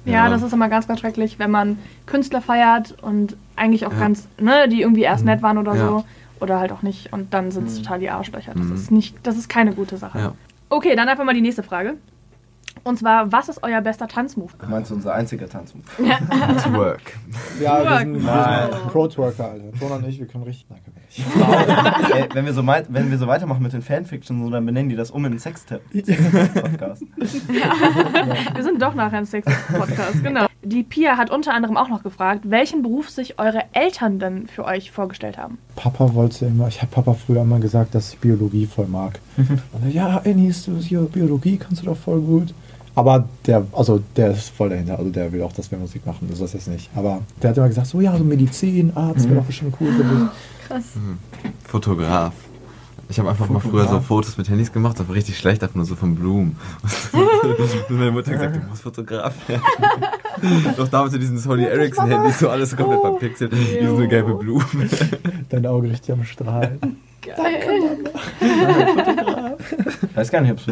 Ja, Ja. das ist immer ganz, ganz schrecklich, wenn man Künstler feiert und eigentlich auch Ja. ganz, ne, die irgendwie erst nett waren oder Ja. so. Oder halt auch nicht. Und dann sind es total die Arschlöcher. Das Mhm. ist nicht, das ist keine gute Sache. Ja. Okay, dann einfach mal die nächste Frage. Und zwar, was ist euer bester Tanzmove? Du meinst unser einziger Tanzmove? Twerk. ja, wir sind, wir Nein. sind Pro-Twerker, Alter. Jonah und ich, wir können richtig. Danke. Ey, wenn, wir so wenn wir so weitermachen mit den Fanfictions, so, dann benennen die das um in den Sextap-Podcast. Wir sind doch nachher ein Sex-Podcast, genau. Die Pia hat unter anderem auch noch gefragt, welchen Beruf sich eure Eltern denn für euch vorgestellt haben. Papa wollte immer, ich habe Papa früher immer gesagt, dass ich Biologie voll mag. Und er, ja, hier Biologie kannst du doch voll gut. Aber der, also der ist voll dahinter, also der will auch, dass wir Musik machen, das ist jetzt nicht. Aber der hat immer gesagt, so ja, so Medizin, Arzt wäre doch bestimmt cool für dich. Krass. Fotograf. Ich habe einfach mal früher so Fotos mit Handys gemacht, das war richtig schlecht, einfach nur so von Blumen. Und meine Mutter gesagt, du musst Fotograf werden. Doch damals mit diesen Sony Ericsson Handys, so alles komplett verpixelt, wie so eine gelbe Blume. Dein Auge richtig am Strahlen. Ich weiß gar nicht, ob es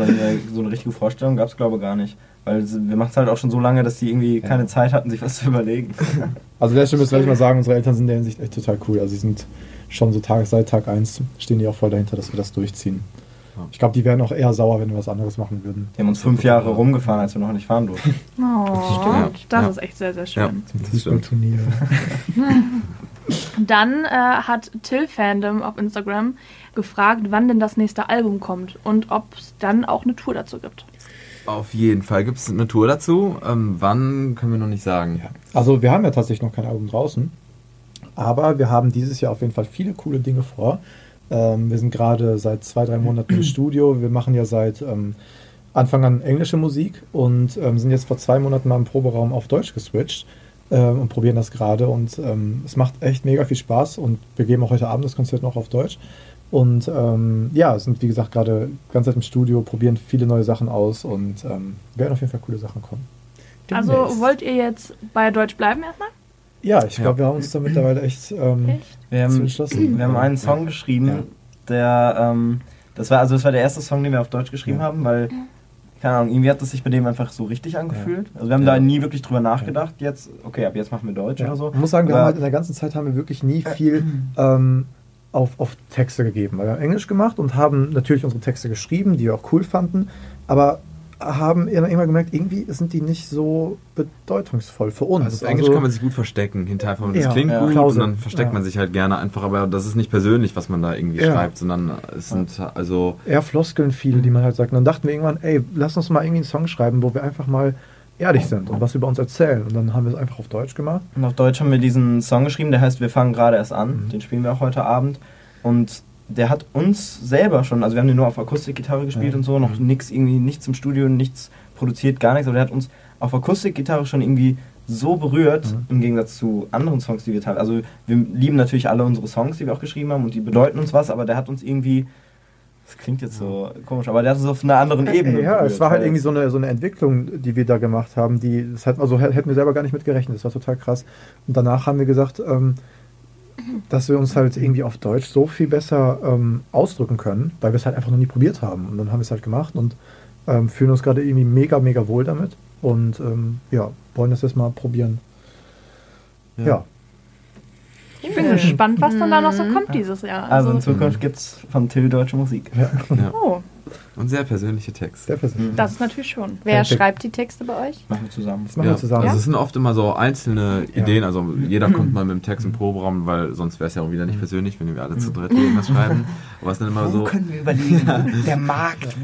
so eine richtige Vorstellung gab, es glaube ich gar nicht. Weil wir machen es halt auch schon so lange, dass die irgendwie keine Zeit hatten, sich was zu überlegen. Also der Stimme müssen wir mal sagen, unsere Eltern sind in der Hinsicht echt total cool. Also sie sind schon so Tag, seit Tag 1 stehen die auch voll dahinter, dass wir das durchziehen. Ich glaube, die wären auch eher sauer, wenn wir was anderes machen würden. Die haben uns fünf Jahre rumgefahren, als wir noch nicht fahren durften. Oh, Stimmt. das Ja. ist echt sehr, sehr Ja, schön. das stimmt. Fußballturnier. Dann äh, hat Till Fandom auf Instagram gefragt, wann denn das nächste Album kommt und ob es dann auch eine Tour dazu gibt. Auf jeden Fall gibt es eine Tour dazu. Ähm, wann können wir noch nicht sagen. Ja. Also wir haben ja tatsächlich noch kein Album draußen, aber wir haben dieses Jahr auf jeden Fall viele coole Dinge vor. Ähm, wir sind gerade seit zwei, drei Monaten im Studio. Wir machen ja seit ähm, Anfang an englische Musik und ähm, sind jetzt vor zwei Monaten mal im Proberaum auf Deutsch geswitcht ähm, und probieren das gerade. Und ähm, es macht echt mega viel Spaß und wir geben auch heute Abend das Konzert noch auf Deutsch. Und ähm, ja, sind wie gesagt gerade ganz Zeit im Studio, probieren viele neue Sachen aus und ähm, werden auf jeden Fall coole Sachen kommen. Also Demnächst. wollt ihr jetzt bei Deutsch bleiben erstmal? Ja, ich glaube, Ja. wir haben uns da mittlerweile echt, ähm, Echt? Wir haben, entschlossen. wir haben einen Song geschrieben, der, ähm, das war, also das war der erste Song, den wir auf Deutsch geschrieben Ja. haben, weil, keine Ahnung, irgendwie hat es sich bei dem einfach so richtig angefühlt. Also wir haben da nie wirklich drüber nachgedacht, jetzt, okay, ab jetzt machen wir Deutsch Ja. oder so. Man muss sagen, wir haben halt in der ganzen Zeit haben wir wirklich nie viel ähm, auf, auf Texte gegeben. Weil wir haben Englisch gemacht und haben natürlich unsere Texte geschrieben, die wir auch cool fanden, aber haben immer immer gemerkt, irgendwie sind die nicht so bedeutungsvoll für uns. Also auf Englisch kann man sich gut verstecken hinter einfach, das Ja, klingt ja. gut Klause. und dann versteckt Ja. man sich halt gerne einfach, aber das ist nicht persönlich, was man da irgendwie schreibt, sondern es sind also eher Floskeln viele, die man halt sagt. Und dann dachten wir irgendwann, ey, lass uns mal irgendwie einen Song schreiben, wo wir einfach mal ehrlich sind und was über uns erzählen. Und dann haben wir es einfach auf Deutsch gemacht. Und auf Deutsch haben wir diesen Song geschrieben, der heißt Wir fangen gerade erst an. Mhm. Den spielen wir auch heute Abend. Und der hat uns selber schon, also wir haben den nur auf Akustikgitarre gespielt Ja. und so, noch nix irgendwie, nichts im Studio, nichts produziert, gar nichts, aber der hat uns auf Akustikgitarre schon irgendwie so berührt, Mhm. im Gegensatz zu anderen Songs, die wir teilweise, also wir lieben natürlich alle unsere Songs, die wir auch geschrieben haben und die bedeuten uns was, aber der hat uns irgendwie, das klingt jetzt so komisch, aber hat uns auf einer anderen Ebene Ja, berührt, es war halt irgendwie so eine, so eine Entwicklung, die wir da gemacht haben, die das hat, also hätten wir selber gar nicht mit gerechnet. Das war total krass. Und danach haben wir gesagt, ähm, dass wir uns halt irgendwie auf Deutsch so viel besser ähm, ausdrücken können, weil wir es halt einfach noch nie probiert haben. Und dann haben wir es halt gemacht und ähm, fühlen uns gerade irgendwie mega, mega wohl damit. Und ähm, ja, wollen das jetzt mal probieren. Ja. Ich bin gespannt, was dann da noch so kommt dieses Jahr. Also in Also, Zukunft gibt's von Till deutsche Musik. ja. oh, und sehr persönliche Texte. Sehr persönlich. das ist natürlich schon. Wer Perfekt. schreibt die Texte bei euch? Machen wir zusammen. Das machen wir zusammen. Also es sind oft immer so einzelne Ja. Ideen, also jeder kommt mal mit dem Text im Proberaum, weil sonst wäre es ja auch wieder nicht persönlich, wenn wir alle zu dritt irgendwas schreiben. Aber es ist dann immer so, wir überlegen? Der Markt.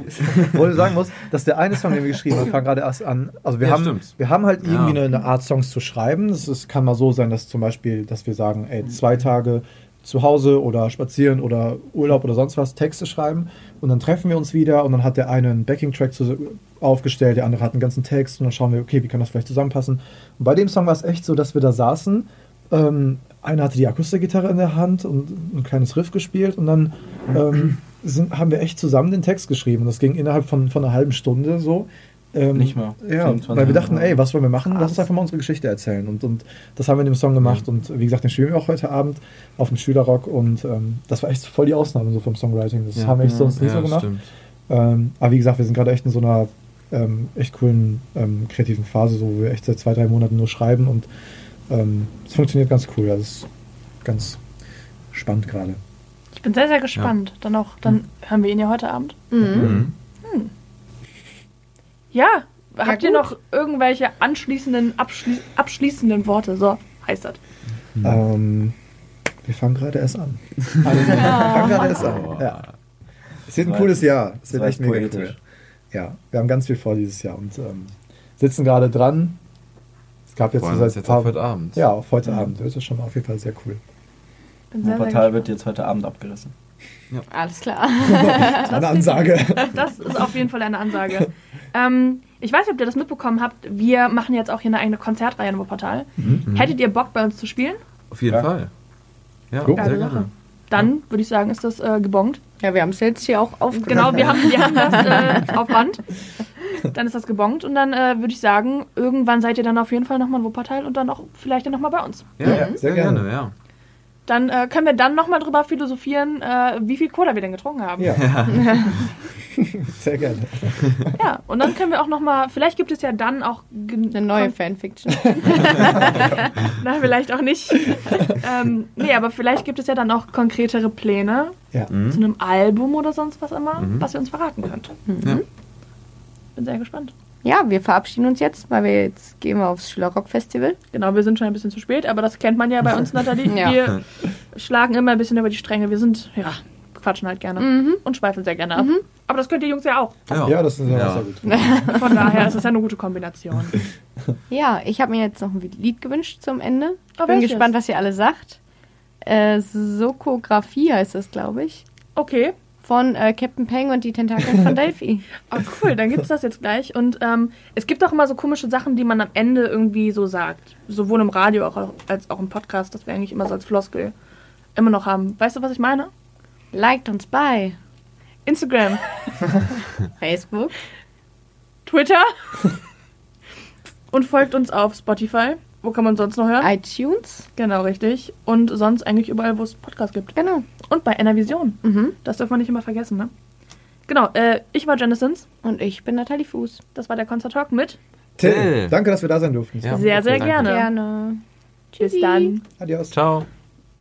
Wo ich sagen muss, dass der eine Song, den wir geschrieben haben, fang gerade erst an. Also wir Ja, haben, stimmt. wir haben halt irgendwie Ja. eine, eine Art Songs zu schreiben. Ist, kann mal so sein, dass zum Beispiel, dass wir sagen, ey, zwei Tage zu Hause oder spazieren oder Urlaub oder sonst was, Texte schreiben und dann treffen wir uns wieder und dann hat der eine einen Backing-Track aufgestellt, der andere hat einen ganzen Text und dann schauen wir, okay, wie kann das vielleicht zusammenpassen. Und bei dem Song war es echt so, dass wir da saßen, ähm, einer hatte die Akustikgitarre in der Hand und ein kleines Riff gespielt und dann ähm, sind, haben wir echt zusammen den Text geschrieben. Und das ging innerhalb von, von einer halben Stunde so. Ähm, Nicht mal. Ja, 24 weil wir dachten, ey, was wollen wir machen? Lass uns einfach mal unsere Geschichte erzählen. Und, und das haben wir in dem Song gemacht. Und wie gesagt, den spielen wir auch heute Abend auf dem Schülerrock. Und ähm, das war echt voll die Ausnahme so vom Songwriting. Das Ja. haben wir echt sonst nie ja, so gemacht. Ähm, aber wie gesagt, wir sind gerade echt in so einer ähm, echt coolen ähm, kreativen Phase, so, wo wir echt seit zwei, drei Monaten nur schreiben. Und ähm, es funktioniert ganz cool. Das ist ganz spannend gerade. Ich bin sehr, sehr gespannt. Dann auch, dann hören wir ihn ja heute Abend. Mhm. Ja, habt ihr gut. noch irgendwelche anschließenden, abschli abschließenden Worte? So heißt das. Ähm, Wir fangen gerade erst an. Also, wir fangen gerade erst an. Ja. Es wird ein cooles Jahr. Es wird echt mega poetisch. cool. Ja, wir haben ganz viel vor dieses Jahr und ähm, sitzen gerade dran. Es gab jetzt Freuen seit jetzt paar- auf heute Abend. Ja, auf heute Abend. Das ist schon auf jeden Fall sehr cool. Bin sehr Portal wird jetzt heute Abend abgerissen. Alles klar. Das war eine Ansage. Das ist auf jeden Fall eine Ansage. ähm, ich weiß nicht, ob ihr das mitbekommen habt. Wir machen jetzt auch hier eine eigene Konzertreihe in Wuppertal. Hättet ihr Bock, bei uns zu spielen? Auf jeden Ja. Fall. Ja, Cool. sehr gerne. Dann würde ich sagen, ist das äh, gebongt. Ja, wir haben es jetzt hier auch aufgenommen. Genau, wir haben, wir haben das äh, auf Band. Dann ist das gebongt und dann äh, würde ich sagen, irgendwann seid ihr dann auf jeden Fall nochmal in Wuppertal und dann auch vielleicht dann nochmal bei uns. Ja, Ja, sehr, gerne. ja. Dann äh, können wir dann nochmal drüber philosophieren, äh, wie viel Cola wir denn getrunken haben. Ja. sehr gerne. Ja, und dann können wir auch nochmal, vielleicht gibt es ja dann auch Eine neue kon- Fanfiction. Na, vielleicht auch nicht. ähm, nee, aber vielleicht gibt es ja dann auch konkretere Pläne Ja. zu einem Album oder sonst was immer, Mhm. was ihr uns verraten könnt. Ja. Bin sehr gespannt. Ja, wir verabschieden uns jetzt, weil wir jetzt gehen wir aufs Schülerrock-Festival. Genau, wir sind schon ein bisschen zu spät, aber das kennt man ja bei uns, Nathalie. Ja. Wir schlagen immer ein bisschen über die Stränge. Wir sind, ja, quatschen halt gerne Mhm. und schweifeln sehr gerne ab. Aber das könnt ihr Jungs ja auch. Ja, das ist ja, Ja. sehr gut. Von daher ist es ja eine gute Kombination. Ja, ich habe mir jetzt noch ein Lied gewünscht zum Ende. Oh, Bin welches? gespannt, was ihr alle sagt. Äh, Sokografie heißt das, glaube ich. Okay. Von äh, Captain Peng und die Tentakeln von Delphi. Oh, cool, dann gibt's das jetzt gleich. Und ähm, es gibt auch immer so komische Sachen, die man am Ende irgendwie so sagt. Sowohl im Radio auch, als auch im Podcast, das wir eigentlich immer so als Floskel immer noch haben. Weißt du, was ich meine? Liked uns bei Instagram, Facebook. Twitter und folgt uns auf Spotify. Wo kann man sonst noch hören? iTunes. Genau, richtig. Und sonst eigentlich überall, wo es Podcasts gibt. Genau. Und bei Enervision. Mhm. Das darf man nicht immer vergessen, ne? Genau, äh, ich war Janisons. Und ich bin Nathalie Fuß. Das war der Concert Talk mit. Till, danke, dass wir da sein durften. Ja. Sehr, sehr Danke. gerne. Gerne. Bis dann. Adios. Ciao.